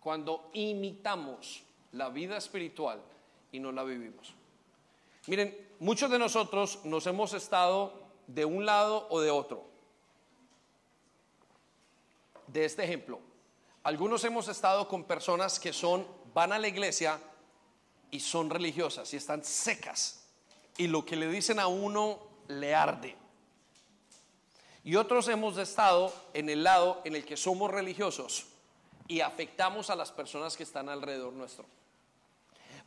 cuando imitamos la vida espiritual y no la vivimos. Miren, muchos de nosotros nos hemos estado de un lado o de otro. De este ejemplo, algunos hemos estado con personas que son van a la iglesia y son religiosas y están secas y lo que le dicen a uno le arde. Y otros hemos estado en el lado en el que somos religiosos y afectamos a las personas que están alrededor nuestro.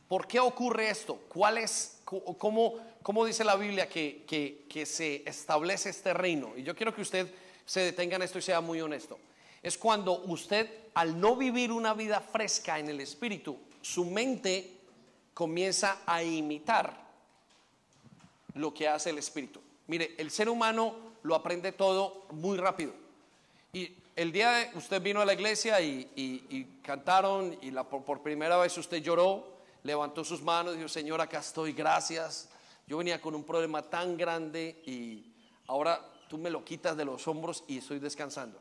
¿Por qué ocurre esto? ¿Cuál es, cómo, cómo dice la Biblia que, que, que se establece este reino? Y yo quiero que usted se detenga en esto y sea muy honesto. es cuando usted, al no vivir una vida fresca en el espíritu, su mente comienza a imitar lo que hace el espíritu. Mire, el ser humano lo aprende todo muy rápido. Y el día de usted vino a la iglesia y, cantaron y por primera vez usted lloró, levantó sus manos y dijo, Señor, acá estoy, gracias. Yo venía con un problema tan grande y ahora tú me lo quitas de los hombros y estoy descansando.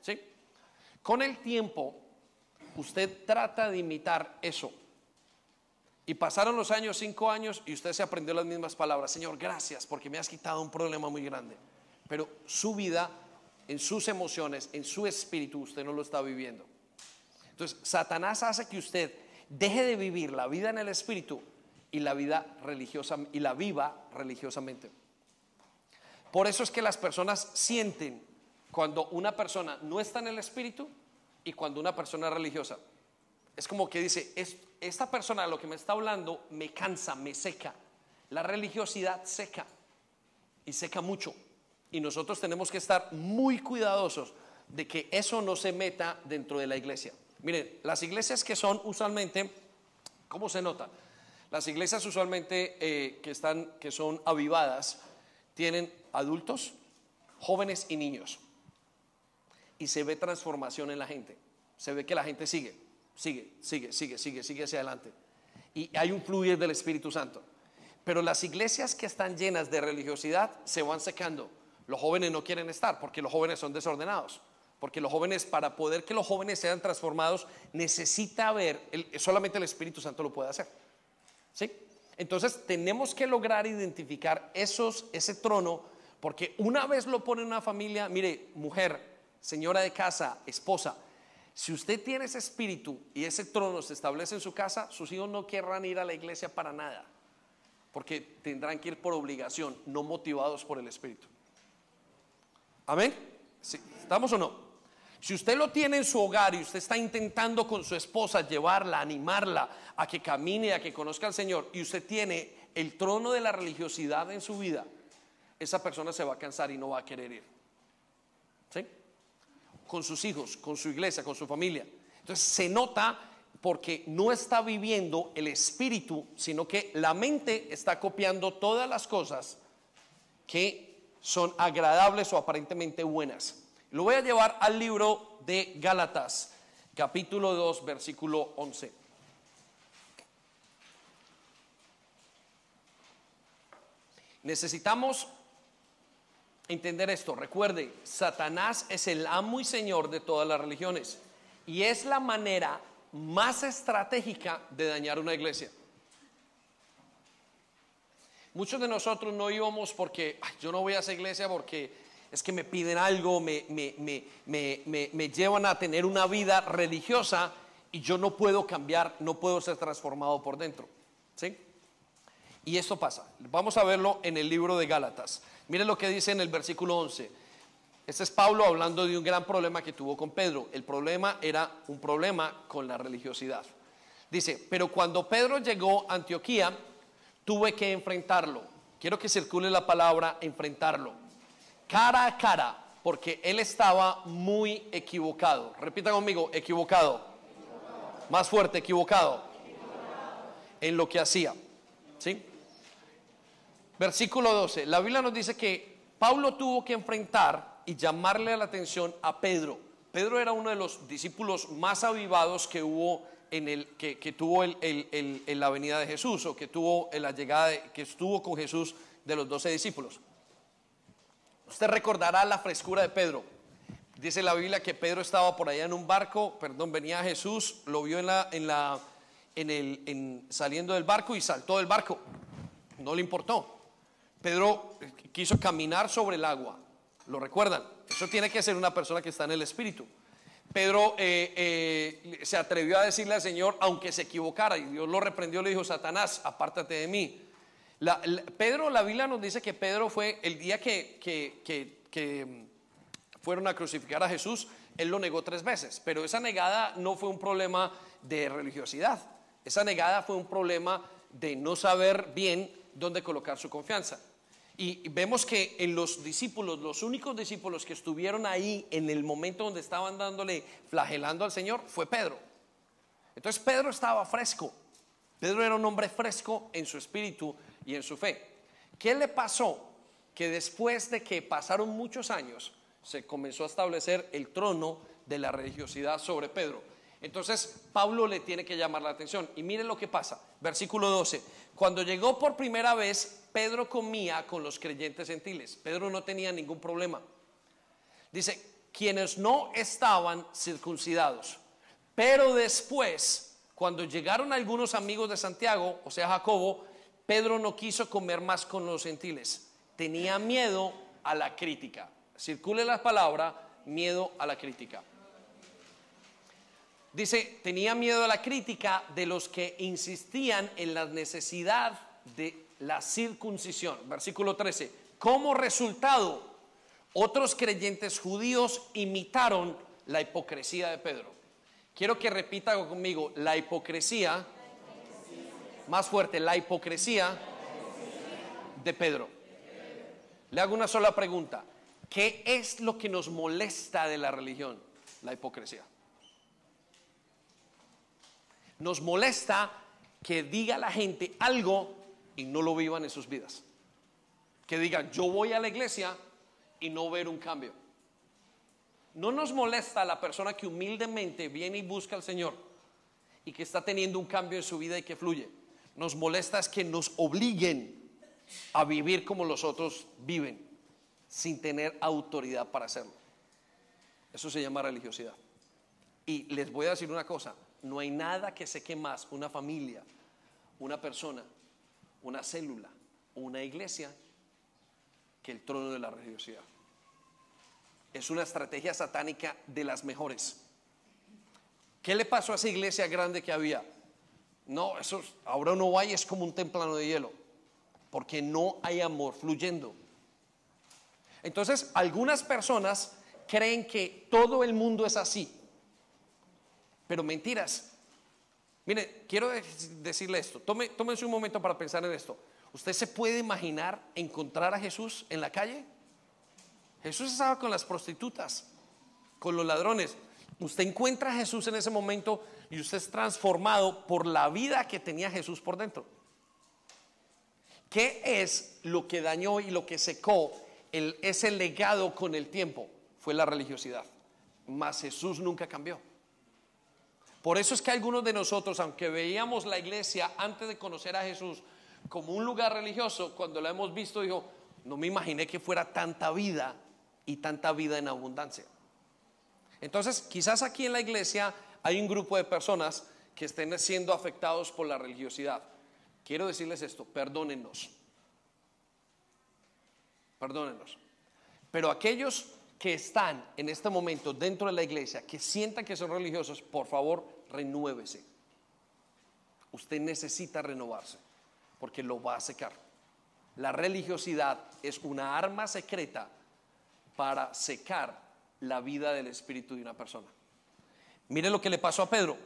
¿Sí? Con el tiempo, usted trata de imitar eso. Y pasaron los años, cinco años, y usted se aprendió las mismas palabras. Señor, gracias porque me has quitado un problema muy grande. Pero su vida, en sus emociones, en su espíritu, usted no lo está viviendo. Entonces, Satanás hace que usted deje de vivir la vida en el espíritu y la vida religiosa y la viva religiosamente. Por eso es que las personas sienten cuando una persona no está en el espíritu y cuando una persona es religiosa. Es como que dice, esta persona lo que me está hablando me cansa, me seca. La religiosidad seca y seca mucho. Y nosotros tenemos que estar muy cuidadosos de que eso no se meta dentro de la iglesia. Miren, las iglesias que son usualmente, ¿cómo se nota? Las iglesias usualmente eh, que, están, que son avivadas tienen adultos, jóvenes y niños. Y se ve transformación en la gente. Se ve que la gente sigue, sigue, sigue, sigue, sigue, sigue hacia adelante. Y hay un fluir del Espíritu Santo. Pero las iglesias que están llenas de religiosidad se van secando. Los jóvenes no quieren estar porque los jóvenes son desordenados. Porque los jóvenes, para poder que los jóvenes sean transformados, necesita ver, solamente el Espíritu Santo lo puede hacer. ¿Sí? Entonces tenemos que lograr identificar esos, ese trono, porque una vez lo pone una familia, mire, mujer, señora de casa, esposa, si usted tiene ese espíritu y ese trono se establece en su casa, sus hijos no querrán ir a la iglesia para nada, porque tendrán que ir por obligación, no motivados por el espíritu. Amén. ¿Estamos o no? Si usted lo tiene en su hogar y usted está intentando con su esposa llevarla, animarla a que camine, a que conozca al Señor, y usted tiene el trono de la religiosidad en su vida, esa persona se va a cansar y no va a querer ir. ¿Sí? Con sus hijos, con su iglesia, con su familia. Entonces se nota porque no está viviendo el espíritu, sino que la mente está copiando todas las cosas que son agradables o aparentemente buenas. Lo voy a llevar al libro de Gálatas, capítulo 2, versículo 11. Necesitamos entender esto. Recuerde, Satanás es el amo y señor de todas las religiones y es la manera más estratégica de dañar una iglesia. Muchos de nosotros no íbamos porque yo no voy a esa iglesia porque es que me piden algo, me, me, llevan a tener una vida religiosa y yo no puedo cambiar, no puedo ser transformado por dentro. ¿Sí? Y esto pasa. Vamos a verlo en el libro de Gálatas. Miren lo que dice en el versículo 11. Este es Pablo hablando de un gran problema que tuvo con Pedro. El problema era un problema con la religiosidad. Dice, pero cuando Pedro llegó a Antioquía, tuve que enfrentarlo. Quiero que circule la palabra enfrentarlo cara a cara, porque él estaba muy equivocado. Repita conmigo, equivocado. Más fuerte, equivocado. En lo que hacía. ¿Sí? Versículo 12. La Biblia nos dice que Pablo tuvo que enfrentar y llamarle la atención a Pedro. Pedro era uno de los discípulos más avivados que hubo en el que, tuvo en la venida de Jesús o que tuvo en la llegada que estuvo con Jesús de los doce discípulos. Usted recordará la frescura de Pedro. Dice la Biblia que Pedro estaba por allá en un barco, perdón, venía Jesús, lo vio en la, en la, en el, en, saliendo del barco y saltó del barco. No le importó. Pedro quiso caminar sobre el agua. ¿Lo recuerdan? Eso tiene que ser una persona que está en el Espíritu. Pedro eh, eh, se atrevió a decirle al Señor, aunque se equivocara, y Dios lo reprendió, le dijo, Satanás, apártate de mí. Pedro, la Biblia nos dice que Pedro fue el día que, que, mm, fueron a crucificar a Jesús, él lo negó tres veces, pero esa negada no fue un problema de religiosidad, esa negada fue un problema de no saber bien dónde colocar su confianza. Y vemos que en los discípulos, los únicos discípulos que estuvieron ahí en el momento donde estaban dándole, flagelando al Señor, fue Pedro. Entonces Pedro estaba fresco. Pedro era un hombre fresco en su espíritu y en su fe. ¿Qué le pasó? Que después de que pasaron muchos años, se comenzó a establecer el trono de la religiosidad sobre Pedro. Entonces Pablo le tiene que llamar la atención. Y miren lo que pasa. Versículo 12. Cuando llegó por primera vez, Pedro comía con los creyentes gentiles. Pedro no tenía ningún problema. Dice, quienes no estaban circuncidados. Pero después, cuando llegaron algunos amigos de Santiago, o sea, Jacobo, Pedro no quiso comer más con los gentiles. Tenía miedo a la crítica. Circule la palabra, miedo a la crítica. Dice, tenía miedo a la crítica de los que insistían en la necesidad de la circuncisión. Versículo 13. Como resultado, otros creyentes judíos imitaron la hipocresía de Pedro. Quiero que repita conmigo, la hipocresía, más fuerte, la hipocresía de Pedro. Le hago una sola pregunta. ¿Qué es lo que nos molesta de la religión? La hipocresía. Nos molesta que diga la gente algo y no lo vivan en sus vidas. Que digan, yo voy a la iglesia y no ver un cambio. No nos molesta la persona que humildemente viene y busca al Señor y que está teniendo un cambio en su vida y que fluye. Nos molesta es que nos obliguen a vivir como los otros viven, sin tener autoridad para hacerlo. Eso se llama religiosidad. Y les voy a decir una cosa, no hay nada que seque más una familia, una persona, una célula, una iglesia que el trono de la religiosidad. Es una estrategia satánica de las mejores. ¿Qué le pasó a esa iglesia grande que había? No, eso ahora no va es como un templano de hielo, porque no hay amor fluyendo. Entonces, algunas personas creen que todo el mundo es así. Pero mentiras. Mire, quiero decirle esto. Tome, tómense un momento para pensar en esto. ¿Usted se puede imaginar encontrar a Jesús en la calle? Jesús estaba con las prostitutas, con los ladrones. Usted encuentra a Jesús en ese momento y usted es transformado por la vida que tenía Jesús por dentro. ¿Qué es lo que dañó y lo que secó ese legado con el tiempo? Fue la religiosidad. Mas Jesús nunca cambió. Por eso es que algunos de nosotros, aunque veíamos la iglesia antes de conocer a Jesús como un lugar religioso, cuando la hemos visto, dijo, no me imaginé que fuera tanta vida y tanta vida en abundancia. Entonces, quizás aquí en la iglesia hay un grupo de personas que estén siendo afectados por la religiosidad. Quiero decirles esto, perdónennos. Perdónennos. Pero aquellos que están en este momento dentro de la iglesia, que sientan que son religiosos, por favor, renuévese. Usted necesita renovarse porque lo va a secar. La religiosidad es una arma secreta para secar la vida del espíritu de una persona. Mire lo que le pasó a Pedro.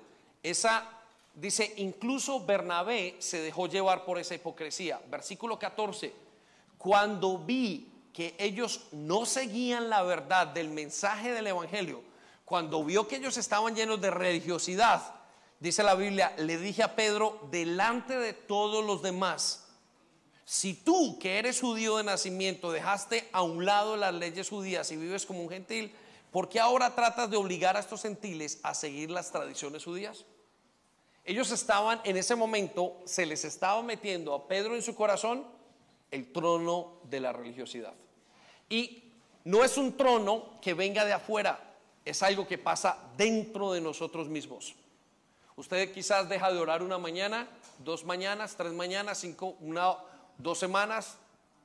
Esa dice, incluso Bernabé se dejó llevar por esa hipocresía. Versículo 14. Cuando vi que ellos no seguían la verdad del mensaje del evangelio, cuando vio que ellos estaban llenos de religiosidad, dice la Biblia, le dije a Pedro, delante de todos los demás, si tú que eres judío de nacimiento dejaste a un lado las leyes judías y vives como un gentil, ¿por qué ahora tratas de obligar a estos gentiles a seguir las tradiciones judías? Ellos estaban en ese momento, se les estaba metiendo a Pedro en su corazón el trono de la religiosidad. Y no es un trono que venga de afuera, es algo que pasa dentro de nosotros mismos. Usted quizás deja de orar una mañana, dos mañanas, tres mañanas, cinco, una, dos semanas,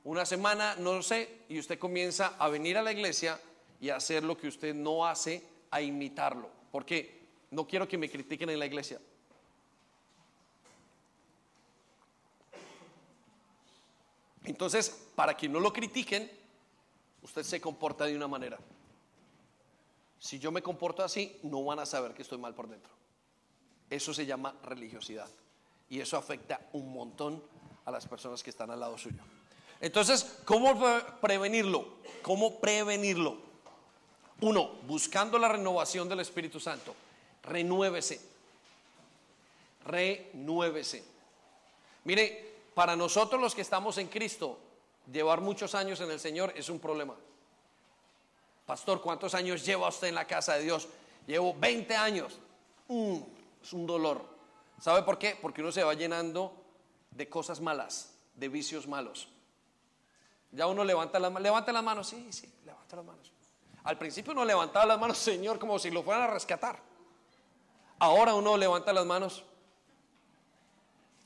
una semana, no lo sé, y usted comienza a venir a la iglesia y a hacer lo que usted no hace, a imitarlo. Porque no quiero que me critiquen en la iglesia. Entonces, para que no lo critiquen, usted se comporta de una manera. Si yo me comporto así, no van a saber que estoy mal por dentro. Eso se llama religiosidad. Y eso afecta un montón a las personas que están al lado suyo. Entonces, ¿cómo prevenirlo? ¿Cómo prevenirlo? Uno, buscando la renovación del Espíritu Santo. Renuévese. Renuévese. Mire, para nosotros los que estamos en Cristo, llevar muchos años en el Señor es un problema. Pastor, ¿cuántos años lleva usted en la casa de Dios? Llevo 20 años. Mm, es un dolor. ¿Sabe por qué? Porque uno se va llenando de cosas malas, de vicios malos. Ya uno levanta las manos, levanta las manos, sí, sí, levanta las manos. Al principio uno levantaba las manos, Señor, como si lo fueran a rescatar. Ahora uno levanta las manos.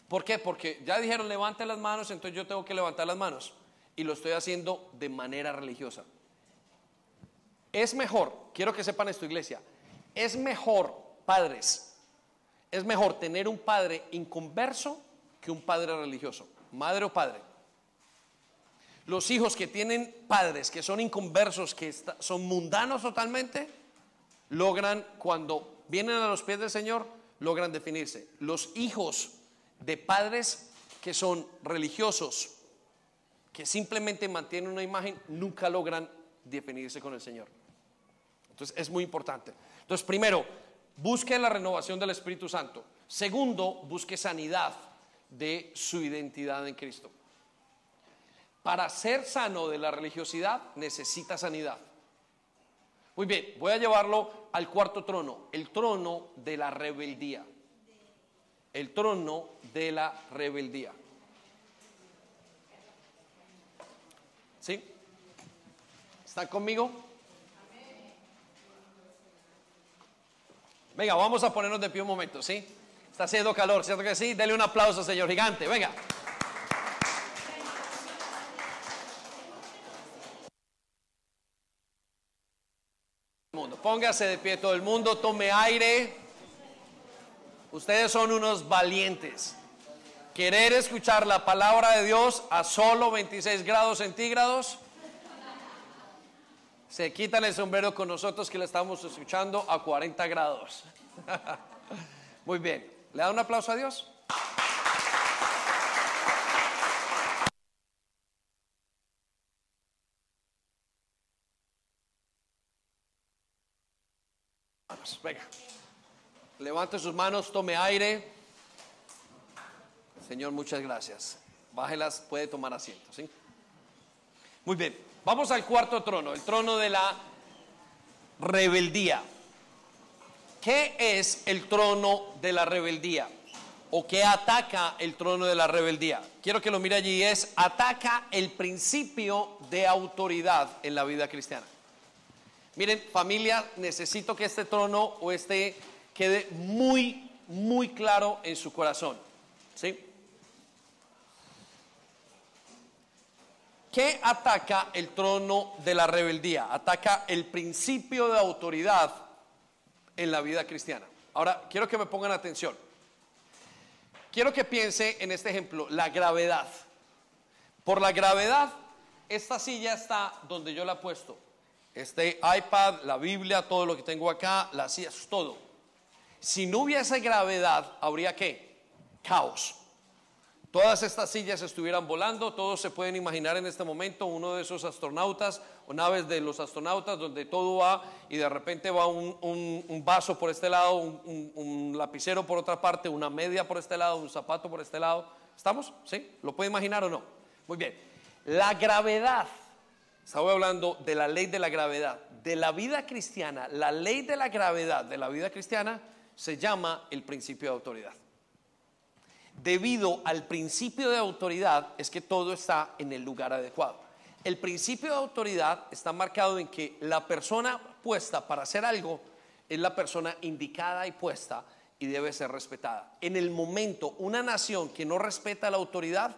¿Por qué? Porque ya dijeron levante las manos, entonces yo tengo que levantar las manos. Y lo estoy haciendo de manera religiosa. Es mejor, quiero que sepan esto, iglesia, es mejor, padres, es mejor tener un padre inconverso que un padre religioso, madre o padre. Los hijos que tienen padres que son inconversos, que son mundanos totalmente, logran, cuando vienen a los pies del Señor, logran definirse. Los hijos de padres que son religiosos, que simplemente mantienen una imagen, nunca logran definirse con el Señor. Entonces es muy importante. Entonces, primero, busque la renovación del Espíritu Santo. Segundo, busque sanidad de su identidad en Cristo. Para ser sano de la religiosidad necesita sanidad. Muy bien, voy a llevarlo al cuarto trono, el trono de la rebeldía. El trono de la rebeldía. ¿Sí? ¿Están conmigo? Venga, vamos a ponernos de pie un momento, ¿sí? Está haciendo calor, ¿cierto que sí? Dele un aplauso, señor gigante, venga. Póngase de pie todo el mundo, tome aire. Ustedes son unos valientes. Querer escuchar la palabra de Dios a solo 26 grados centígrados. Se quitan el sombrero con nosotros que le estamos escuchando a 40 grados. Muy bien. ¿Le da un aplauso a Dios? Venga. Levante sus manos, tome aire. Señor, muchas gracias. Bájelas, puede tomar asiento, ¿sí? Muy bien. Vamos al cuarto trono, el trono de la rebeldía. ¿Qué es el trono de la rebeldía? ¿O qué ataca el trono de la rebeldía? Quiero que lo mire allí, es ataca el principio de autoridad en la vida cristiana. Miren, familia, necesito que este trono o este quede muy, muy claro en su corazón. ¿Sí? ¿Qué ataca el trono de la rebeldía? Ataca el principio de autoridad en la vida cristiana. Ahora, quiero que me pongan atención. Quiero que piense en este ejemplo, la gravedad. Por la gravedad, esta silla está donde yo la he puesto. Este iPad, la Biblia, todo lo que tengo acá, la silla, es todo. Si no hubiese gravedad, habría qué? Caos. Todas estas sillas estuvieran volando, todos se pueden imaginar en este momento uno de esos astronautas o naves de los astronautas donde todo va y de repente va un, vaso por este lado, un, un, lapicero por otra parte, una media por este lado, un zapato por este lado. ¿Estamos? ¿Sí? ¿Lo puede imaginar o no? Muy bien. La gravedad, estaba hablando de la ley de la gravedad, de la vida cristiana, la ley de la gravedad de la vida cristiana se llama el principio de autoridad debido al principio de autoridad es que todo está en el lugar adecuado. El principio de autoridad está marcado en que la persona puesta para hacer algo es la persona indicada y puesta y debe ser respetada. En el momento, una nación que no respeta la autoridad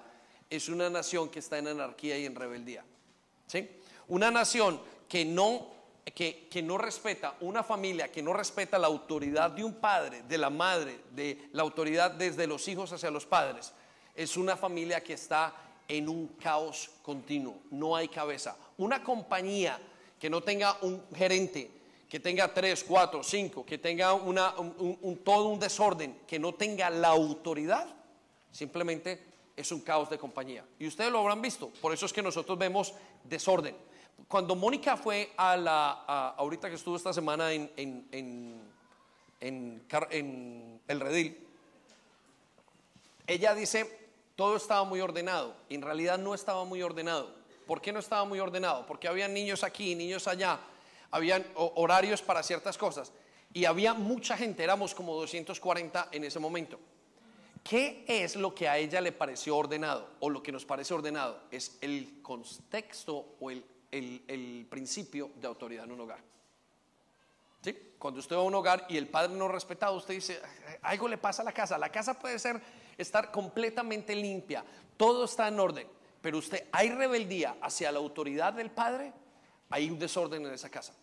es una nación que está en anarquía y en rebeldía. ¿Sí? Una nación que no que, no respeta, una familia que no respeta la autoridad de un padre, de la madre, de la autoridad desde los hijos hacia los padres, es una familia que está en un caos continuo, no hay cabeza. Una compañía que no tenga un gerente, que tenga tres, cuatro, cinco, que tenga una, un, todo un desorden, que no tenga la autoridad, simplemente es un caos de compañía. Y ustedes lo habrán visto, por eso es que nosotros vemos desorden. Cuando Mónica fue a la, ahorita que estuvo esta semana en, en, en, en El Redil, ella dice, todo estaba muy ordenado. En realidad no estaba muy ordenado. ¿Por qué no estaba muy ordenado? Porque había niños aquí, niños allá, habían horarios para ciertas cosas. Y había mucha gente, éramos como 240 en ese momento. ¿Qué es lo que a ella le pareció ordenado o lo que nos parece ordenado? Es el contexto o el, el principio de autoridad en un hogar. ¿Sí? Cuando usted va a un hogar y el padre no respetado, usted dice, algo le pasa a la casa. La casa puede ser estar completamente limpia, todo está en orden, pero usted hay rebeldía hacia la autoridad del padre, hay un desorden en esa casa.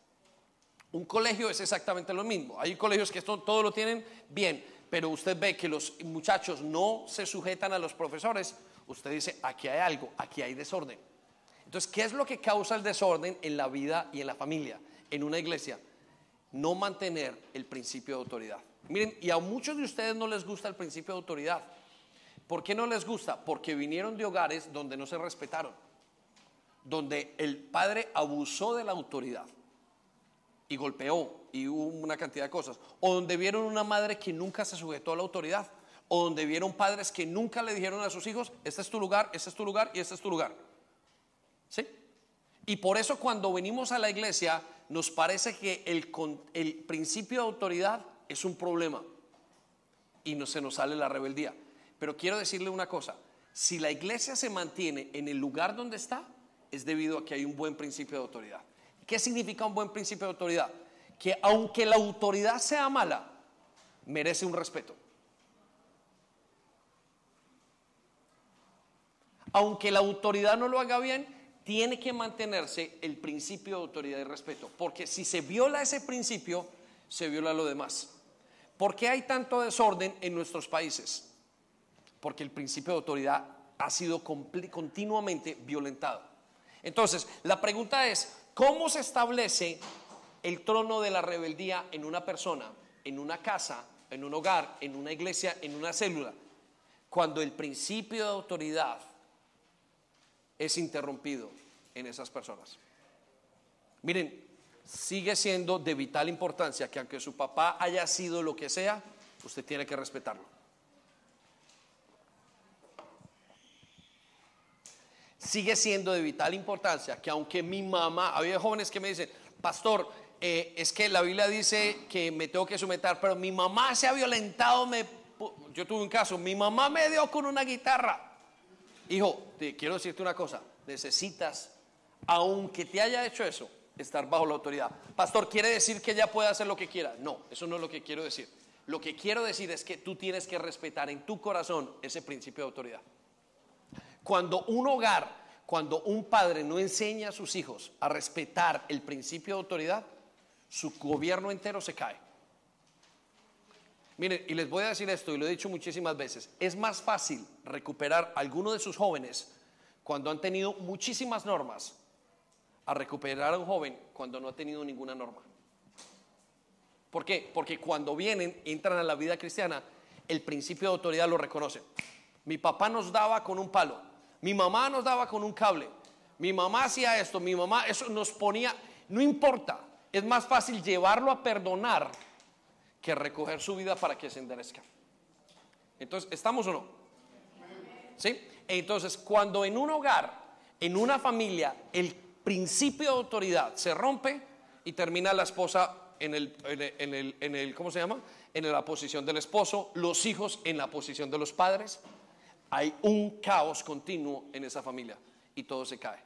Un colegio es exactamente lo mismo. Hay colegios que todo lo tienen bien, pero usted ve que los muchachos no se sujetan a los profesores, usted dice, aquí hay algo, aquí hay desorden. Entonces, ¿qué es lo que causa el desorden en la vida y en la familia, en una iglesia? No mantener el principio de autoridad. Miren, y a muchos de ustedes no les gusta el principio de autoridad. ¿Por qué no les gusta? Porque vinieron de hogares donde no se respetaron, donde el padre abusó de la autoridad y golpeó y hubo una cantidad de cosas, o donde vieron una madre que nunca se sujetó a la autoridad, o donde vieron padres que nunca le dijeron a sus hijos, este es tu lugar, este es tu lugar y este es tu lugar. ¿Sí? Y por eso cuando venimos a la iglesia nos parece que el, el principio de autoridad es un problema y no, se nos sale la rebeldía. Pero quiero decirle una cosa, si la iglesia se mantiene en el lugar donde está, es debido a que hay un buen principio de autoridad. ¿Qué significa un buen principio de autoridad? Que aunque la autoridad sea mala, merece un respeto. Aunque la autoridad no lo haga bien, tiene que mantenerse el principio de autoridad y respeto. Porque si se viola ese principio, se viola lo demás. ¿Por qué hay tanto desorden en nuestros países? porque el principio de autoridad ha sido continuamente violentado. Entonces, la pregunta es, ¿cómo se establece el trono de la rebeldía en una persona, en una casa, en un hogar, en una iglesia, en una célula? Cuando el principio de autoridad es interrumpido esas personas. Miren, sigue siendo de vital importancia que aunque su papá haya sido lo que sea, usted tiene que respetarlo. sigue siendo de vital importancia que aunque mi mamá, había jóvenes que me dicen, pastor, eh, es que la Biblia dice que me tengo que someter, pero mi mamá se ha violentado, me, yo tuve un caso, mi mamá me dio con una guitarra. Hijo, te quiero decirte una cosa, necesitas, aunque te haya hecho eso, estar bajo la autoridad. Pastor, ¿quiere decir que ella puede hacer lo que quiera? No, eso no es lo que quiero decir. Lo que quiero decir es que tú tienes que respetar en tu corazón ese principio de autoridad. Cuando un hogar, cuando un padre no enseña a sus hijos a respetar el principio de autoridad, su gobierno entero se cae. Miren, y les voy a decir esto, y lo he dicho muchísimas veces, es más fácil recuperar a alguno de sus jóvenes cuando han tenido muchísimas normas a recuperar a un joven cuando no ha tenido ninguna norma. ¿Por qué? Porque cuando vienen, entran a la vida cristiana, el principio de autoridad lo reconocen. Mi papá nos daba con un palo, mi mamá nos daba con un cable. Mi mamá hacía esto, mi mamá, eso nos ponía, no importa, es más fácil llevarlo a perdonar que recoger su vida para que se enderezca. Entonces, ¿estamos o no? ¿Sí? Entonces, cuando en un hogar, en una familia, el principio de autoridad se rompe y termina la esposa en el, en el, en el ¿cómo se llama? En la posición del esposo, los hijos en la posición de los padres, hay un caos continuo en esa familia y todo se cae.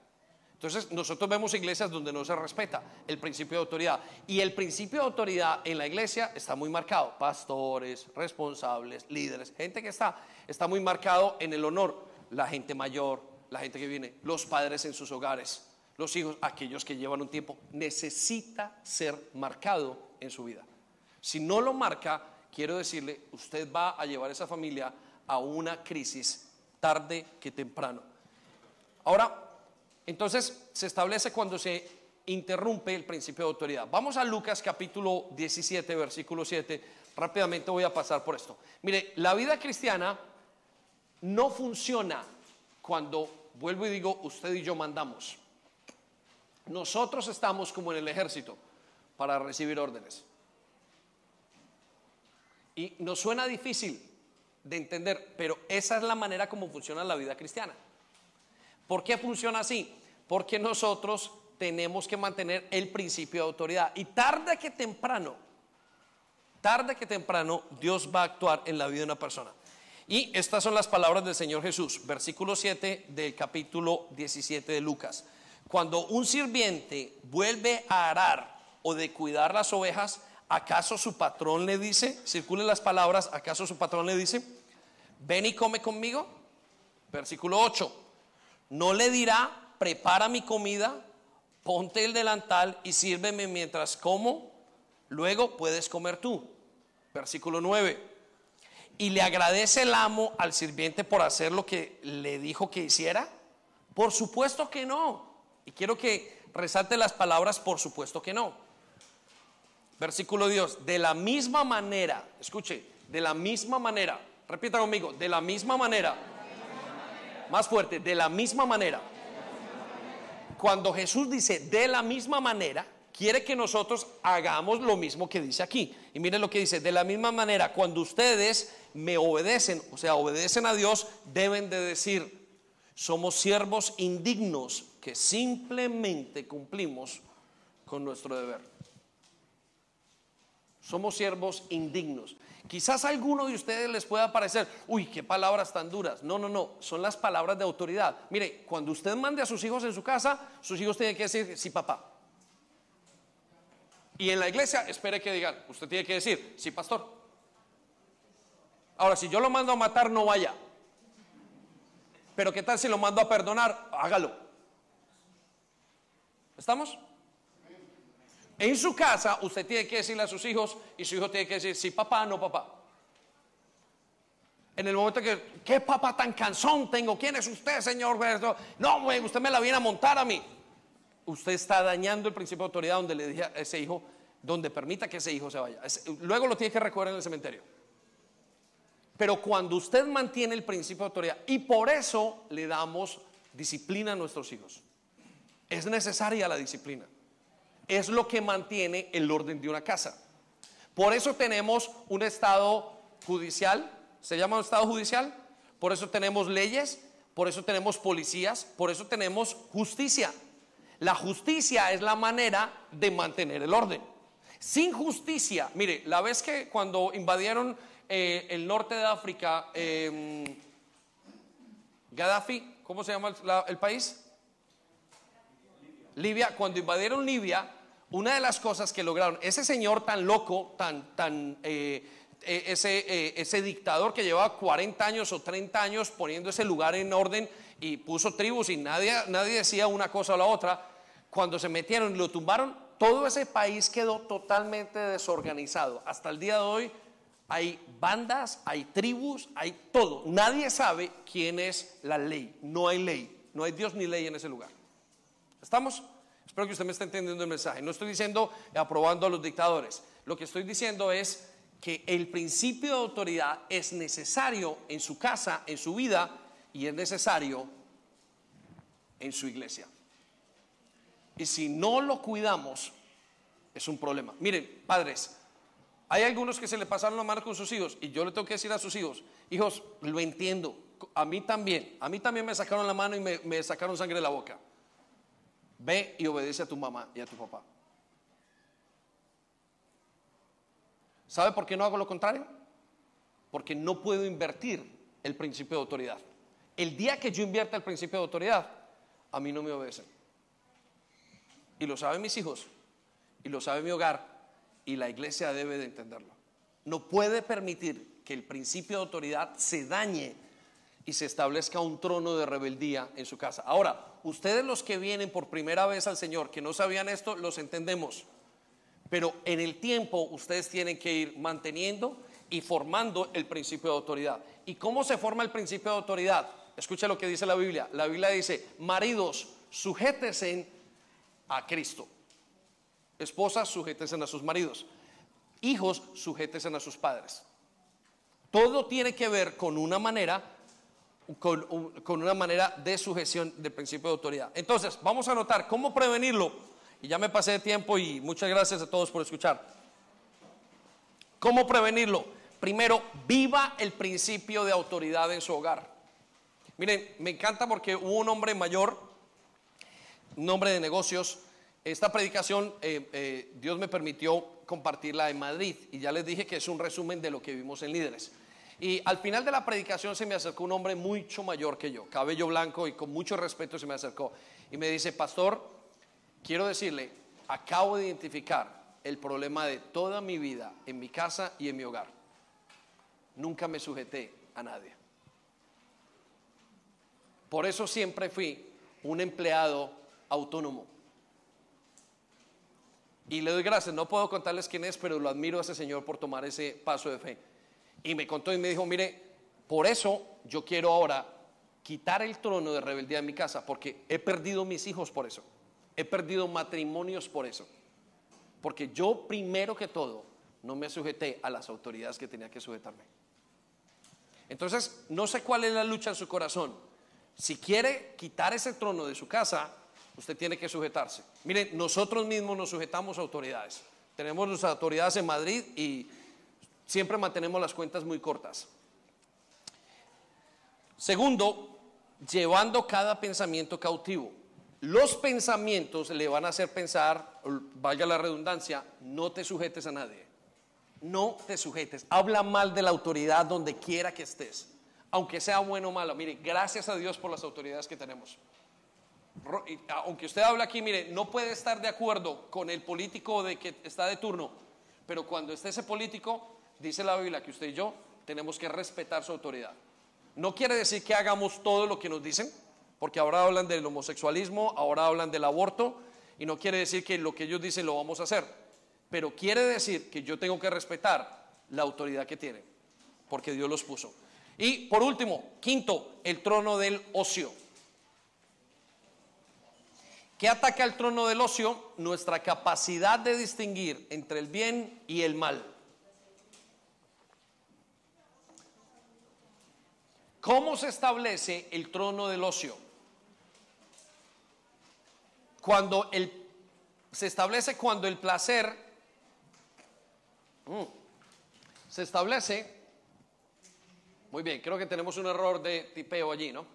Entonces nosotros vemos iglesias donde no se respeta el principio de autoridad. Y el principio de autoridad en la iglesia está muy marcado. Pastores, responsables, líderes, gente que está, está muy marcado en el honor. La gente mayor, la gente que viene, los padres en sus hogares, los hijos, aquellos que llevan un tiempo, necesita ser marcado en su vida. Si no lo marca, quiero decirle, usted va a llevar esa familia a una crisis tarde que temprano. Ahora, entonces se establece cuando se interrumpe el principio de autoridad. Vamos a Lucas capítulo 17, versículo 7. Rápidamente voy a pasar por esto. Mire, la vida cristiana no funciona cuando, vuelvo y digo, usted y yo mandamos. Nosotros estamos como en el ejército para recibir órdenes. Y nos suena difícil de entender, pero esa es la manera como funciona la vida cristiana. ¿Por qué funciona así? Porque nosotros tenemos que mantener el principio de autoridad. Y tarde que temprano, tarde que temprano, Dios va a actuar en la vida de una persona. Y estas son las palabras del Señor Jesús, versículo 7 del capítulo 17 de Lucas. Cuando un sirviente vuelve a arar o de cuidar las ovejas, ¿acaso su patrón le dice, circulen las palabras, ¿acaso su patrón le dice, ven y come conmigo? Versículo 8, no le dirá, prepara mi comida, ponte el delantal y sírveme mientras como, luego puedes comer tú. Versículo 9, y le agradece el amo al sirviente por hacer lo que le dijo que hiciera. Por supuesto que no. Y quiero que resalte las palabras, por supuesto que no. Versículo Dios, de la misma manera, escuche, de la misma manera, repita conmigo, de la misma manera, más fuerte, de la misma manera. Cuando Jesús dice de la misma manera, quiere que nosotros hagamos lo mismo que dice aquí. Y miren lo que dice, de la misma manera, cuando ustedes me obedecen, o sea, obedecen a Dios, deben de decir, somos siervos indignos que simplemente cumplimos con nuestro deber. Somos siervos indignos. Quizás a alguno de ustedes les pueda parecer, uy, qué palabras tan duras. No, no, no, son las palabras de autoridad. Mire, cuando usted mande a sus hijos en su casa, sus hijos tienen que decir, sí, papá. Y en la iglesia, espere que digan, usted tiene que decir, sí, pastor. Ahora, si yo lo mando a matar, no vaya. Pero ¿qué tal si lo mando a perdonar? Hágalo. ¿Estamos? En su casa usted tiene que decirle a sus hijos y su hijo tiene que decir, sí, papá, no, papá. En el momento que, ¿qué papá tan cansón tengo? ¿Quién es usted, señor? No, usted me la viene a montar a mí. Usted está dañando el principio de autoridad donde le dije a ese hijo, donde permita que ese hijo se vaya. Luego lo tiene que recoger en el cementerio. Pero cuando usted mantiene el principio de autoridad, y por eso le damos disciplina a nuestros hijos. Es necesaria la disciplina. Es lo que mantiene el orden de una casa. Por eso tenemos un estado judicial, se llama un estado judicial, por eso tenemos leyes, por eso tenemos policías, por eso tenemos justicia. La justicia es la manera de mantener el orden. Sin justicia, mire, la vez que cuando invadieron eh, el norte de África, em, Gaddafi, ¿cómo se llama el país? Libia, cuando invadieron Libia, una de las cosas que lograron, ese señor tan loco, tan, tan, eh, eh, ese, eh, ese dictador que llevaba 40 años o 30 años poniendo ese lugar en orden y puso tribus y nadie, nadie decía una cosa o la otra, cuando se metieron y lo tumbaron, todo ese país quedó totalmente desorganizado. Hasta el día de hoy hay bandas, hay tribus, hay todo. Nadie sabe quién es la ley. No hay ley. No hay Dios ni ley en ese lugar. ¿Estamos? Espero que usted me esté entendiendo el mensaje. No estoy diciendo aprobando a los dictadores. Lo que estoy diciendo es que el principio de autoridad es necesario en su casa, en su vida, y es necesario en su iglesia. Y si no lo cuidamos, es un problema. Miren, padres, hay algunos que se le pasaron la mano con sus hijos y yo le tengo que decir a sus hijos, hijos, lo entiendo, a mí también, a mí también me sacaron la mano y me, me sacaron sangre de la boca. Ve y obedece a tu mamá y a tu papá. ¿Sabe por qué no hago lo contrario? Porque no puedo invertir el principio de autoridad. El día que yo invierta el principio de autoridad, a mí no me obedecen. Y lo saben mis hijos, y lo sabe mi hogar, y la iglesia debe de entenderlo. No puede permitir que el principio de autoridad se dañe y se establezca un trono de rebeldía en su casa. Ahora, ustedes los que vienen por primera vez al Señor, que no sabían esto, los entendemos. Pero en el tiempo ustedes tienen que ir manteniendo y formando el principio de autoridad. ¿Y cómo se forma el principio de autoridad? Escucha lo que dice la Biblia. La Biblia dice, maridos, sujétesen a Cristo. Esposas, sujétesen a sus maridos. Hijos, sujétesen a sus padres. Todo tiene que ver con una manera con, una manera de sujeción del principio de autoridad. Entonces, vamos a notar cómo prevenirlo. Y ya me pasé de tiempo y muchas gracias a todos por escuchar. ¿Cómo prevenirlo? Primero, viva el principio de autoridad en su hogar. Miren, me encanta porque hubo un hombre mayor, un hombre de negocios. Esta predicación eh, eh, Dios me permitió compartirla en Madrid y ya les dije que es un resumen de lo que vimos en líderes. Y al final de la predicación se me acercó un hombre mucho mayor que yo, cabello blanco y con mucho respeto se me acercó y me dice, pastor, quiero decirle, acabo de identificar el problema de toda mi vida en mi casa y en mi hogar. Nunca me sujeté a nadie. Por eso siempre fui un empleado autónomo. Y le doy gracias, no puedo contarles quién es, pero lo admiro a ese señor por tomar ese paso de fe. Y me contó y me dijo, mire, por eso yo quiero ahora quitar el trono de rebeldía en mi casa, porque he perdido mis hijos por eso, he perdido matrimonios por eso, porque yo primero que todo no me sujeté a las autoridades que tenía que sujetarme. Entonces, no sé cuál es la lucha en su corazón. Si quiere quitar ese trono de su casa, usted tiene que sujetarse. Miren, nosotros mismos nos sujetamos a autoridades. Tenemos las autoridades en Madrid y siempre mantenemos las cuentas muy cortas. Segundo, llevando cada pensamiento cautivo. Los pensamientos le van a hacer pensar, vaya la redundancia, no te sujetes a nadie. No te sujetes. Habla mal de la autoridad donde quiera que estés, aunque sea bueno o malo. Mire, gracias a Dios por las autoridades que tenemos. Aunque usted hable aquí, mire, no puede estar de acuerdo con el político de que está de turno, pero cuando esté ese político, dice la Biblia que usted y yo tenemos que respetar su autoridad. No quiere decir que hagamos todo lo que nos dicen, porque ahora hablan del homosexualismo, ahora hablan del aborto, y no quiere decir que lo que ellos dicen lo vamos a hacer, pero quiere decir que yo tengo que respetar la autoridad que tienen, porque Dios los puso. Y por último, quinto, el trono del ocio. ¿Qué ataca el trono del ocio? Nuestra capacidad de distinguir entre el bien y el mal. ¿Cómo se establece el trono del ocio? Cuando el, se establece cuando el placer mm, se establece. Muy bien, creo que tenemos un error de tipeo allí, ¿no?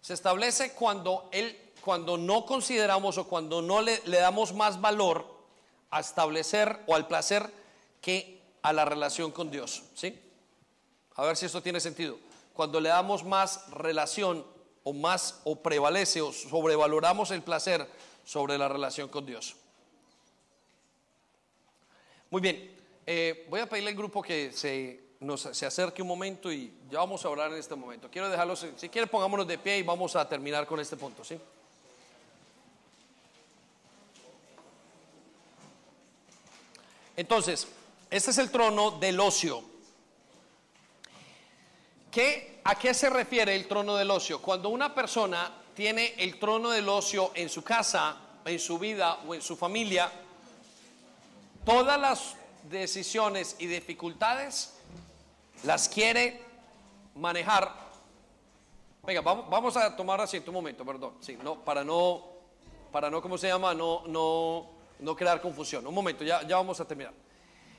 Se establece cuando el, cuando no consideramos o cuando no le, le damos más valor a establecer o al placer que a la relación con Dios, ¿sí? A ver si esto tiene sentido cuando le damos más relación o más o prevalece o sobrevaloramos el placer sobre la relación con Dios. Muy bien, eh, voy a pedirle al grupo que se, nos, se acerque un momento y ya vamos a hablar en este momento. Quiero dejarlos, si quiere pongámonos de pie y vamos a terminar con este punto, ¿sí? Entonces, este es el trono del ocio. ¿Qué, ¿A qué se refiere el trono del ocio? Cuando una persona tiene el trono del ocio en su casa, en su vida o en su familia, todas las decisiones y dificultades las quiere manejar. Venga, vamos, vamos a tomar asiento un momento, perdón. Sí, no, para no, para no, ¿cómo se llama? No, no, no crear confusión. Un momento, ya, ya vamos a terminar.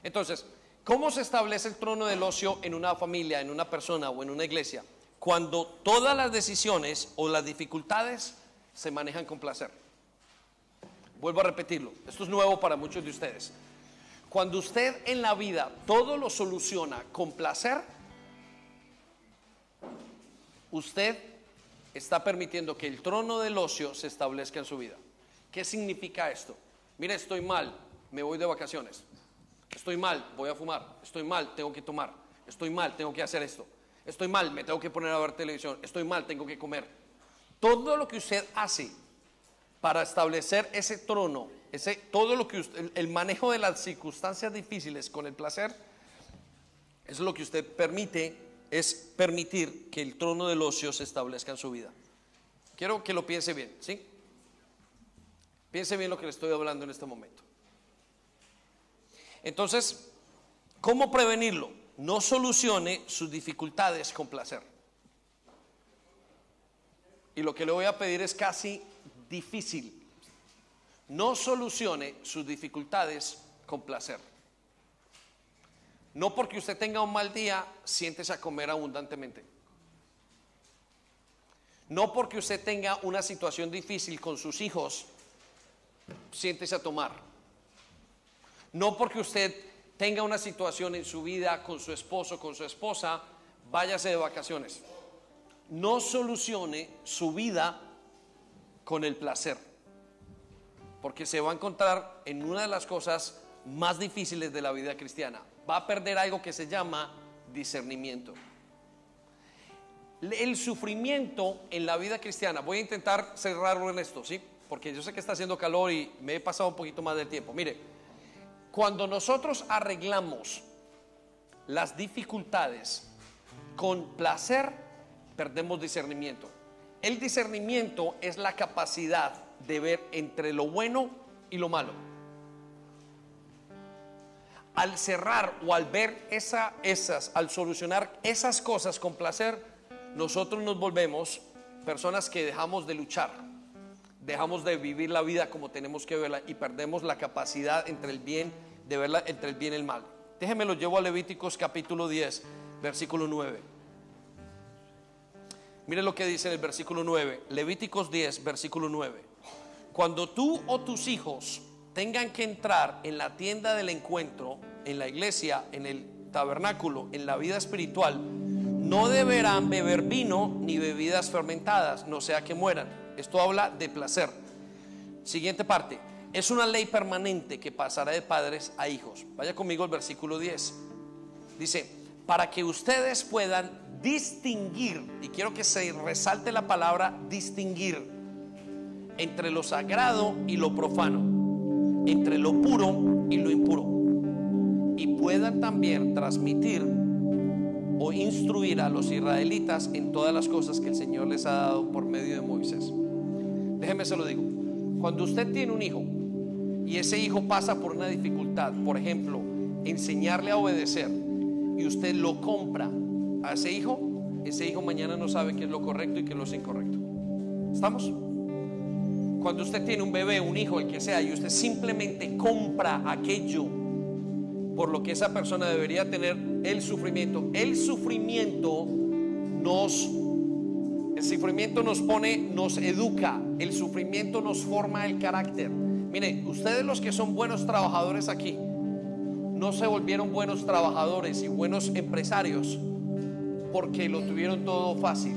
Entonces, ¿Cómo se establece el trono del ocio en una familia, en una persona o en una iglesia? Cuando todas las decisiones o las dificultades se manejan con placer. Vuelvo a repetirlo, esto es nuevo para muchos de ustedes. Cuando usted en la vida todo lo soluciona con placer, usted está permitiendo que el trono del ocio se establezca en su vida. ¿Qué significa esto? Mire, estoy mal, me voy de vacaciones. Estoy mal, voy a fumar. Estoy mal, tengo que tomar. Estoy mal, tengo que hacer esto. Estoy mal, me tengo que poner a ver televisión. Estoy mal, tengo que comer. Todo lo que usted hace para establecer ese trono, ese, todo lo que usted, el, manejo de las circunstancias difíciles con el placer, es lo que usted permite, es permitir que el trono del ocio se establezca en su vida. Quiero que lo piense bien, ¿sí? Piense bien lo que le estoy hablando en este momento. Entonces, ¿cómo prevenirlo? No solucione sus dificultades con placer. y lo que le voy a pedir es casi difícil. No solucione sus dificultades con placer. No porque usted tenga un mal día, siéntese a comer abundantemente. No porque usted tenga una situación difícil con sus hijos, siéntese a tomar. No porque usted tenga una situación en su vida con su esposo, con su esposa, váyase de vacaciones. No solucione su vida con el placer, porque se va a encontrar en una de las cosas más difíciles de la vida cristiana. Va a perder algo que se llama discernimiento. El sufrimiento en la vida cristiana, voy a intentar cerrarlo en esto, ¿sí? Porque yo sé que está haciendo calor y me he pasado un poquito más del tiempo. Mire, cuando nosotros arreglamos las dificultades con placer, perdemos discernimiento. El discernimiento es la capacidad de ver entre lo bueno y lo malo. Al cerrar o al ver esa, esas, al solucionar esas cosas con placer, nosotros nos volvemos personas que dejamos de luchar, dejamos de vivir la vida como tenemos que verla y perdemos la capacidad entre el bien, de verla entre el bien y el mal. Déjenme lo llevo a Levíticos capítulo 10, versículo 9. Mire lo que dice en el versículo 9, Levíticos 10, versículo 9. Cuando tú o tus hijos tengan que entrar en la tienda del encuentro, en la iglesia, en el tabernáculo, en la vida espiritual, no deberán beber vino ni bebidas fermentadas, no sea que mueran. Esto habla de placer. Siguiente parte. Es una ley permanente que pasará de padres a hijos. Vaya conmigo al versículo 10. Dice, para que ustedes puedan distinguir, y quiero que se resalte la palabra distinguir, entre lo sagrado y lo profano, entre lo puro y lo impuro, y puedan también transmitir o instruir a los israelitas en todas las cosas que el Señor les ha dado por medio de Moisés. Déjeme se lo digo. Cuando usted tiene un hijo y ese hijo pasa por una dificultad, por ejemplo, enseñarle a obedecer, y usted lo compra a ese hijo, ese hijo mañana no sabe qué es lo correcto y qué es lo incorrecto. ¿Estamos? Cuando usted tiene un bebé, un hijo, el que sea, y usted simplemente compra aquello por lo que esa persona debería tener el sufrimiento. El sufrimiento nos el sufrimiento nos pone, nos educa, el sufrimiento nos forma el carácter. Mire, ustedes los que son buenos trabajadores aquí, no se volvieron buenos trabajadores y buenos empresarios porque lo tuvieron todo fácil.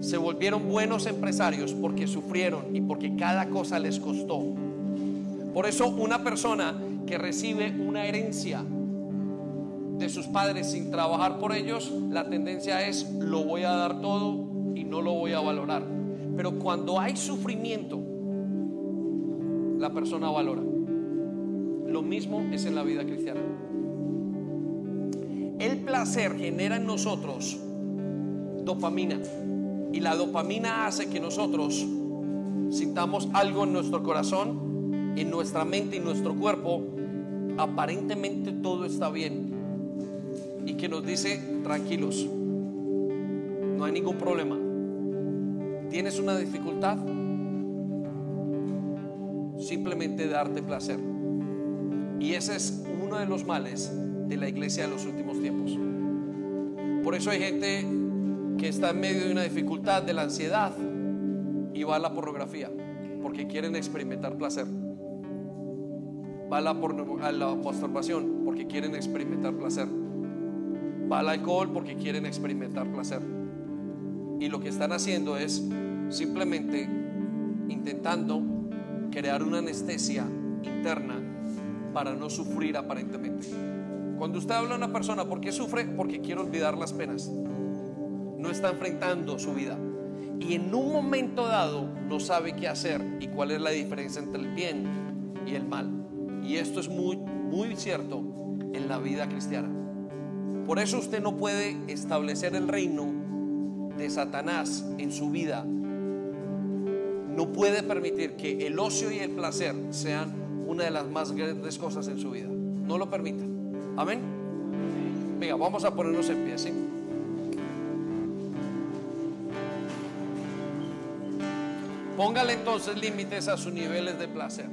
Se volvieron buenos empresarios porque sufrieron y porque cada cosa les costó. Por eso una persona que recibe una herencia de sus padres sin trabajar por ellos, la tendencia es lo voy a dar todo no lo voy a valorar. Pero cuando hay sufrimiento, la persona valora. Lo mismo es en la vida cristiana. El placer genera en nosotros dopamina y la dopamina hace que nosotros sintamos algo en nuestro corazón, en nuestra mente y nuestro cuerpo. Aparentemente todo está bien y que nos dice tranquilos, no hay ningún problema. ¿Tienes una dificultad? Simplemente darte placer. Y ese es uno de los males de la iglesia de los últimos tiempos. Por eso hay gente que está en medio de una dificultad de la ansiedad y va a la pornografía porque quieren experimentar placer. Va a la, a la masturbación porque quieren experimentar placer. Va al alcohol porque quieren experimentar placer. Y lo que están haciendo es simplemente intentando crear una anestesia interna para no sufrir aparentemente. Cuando usted habla a una persona, ¿por qué sufre? Porque quiere olvidar las penas. No está enfrentando su vida. Y en un momento dado no sabe qué hacer y cuál es la diferencia entre el bien y el mal. Y esto es muy, muy cierto en la vida cristiana. Por eso usted no puede establecer el reino de Satanás en su vida. No puede permitir que el ocio y el placer sean una de las más grandes cosas en su vida. No lo permita. Amén. Venga, vamos a ponernos en pie, ¿sí? Póngale entonces límites a sus niveles de placer.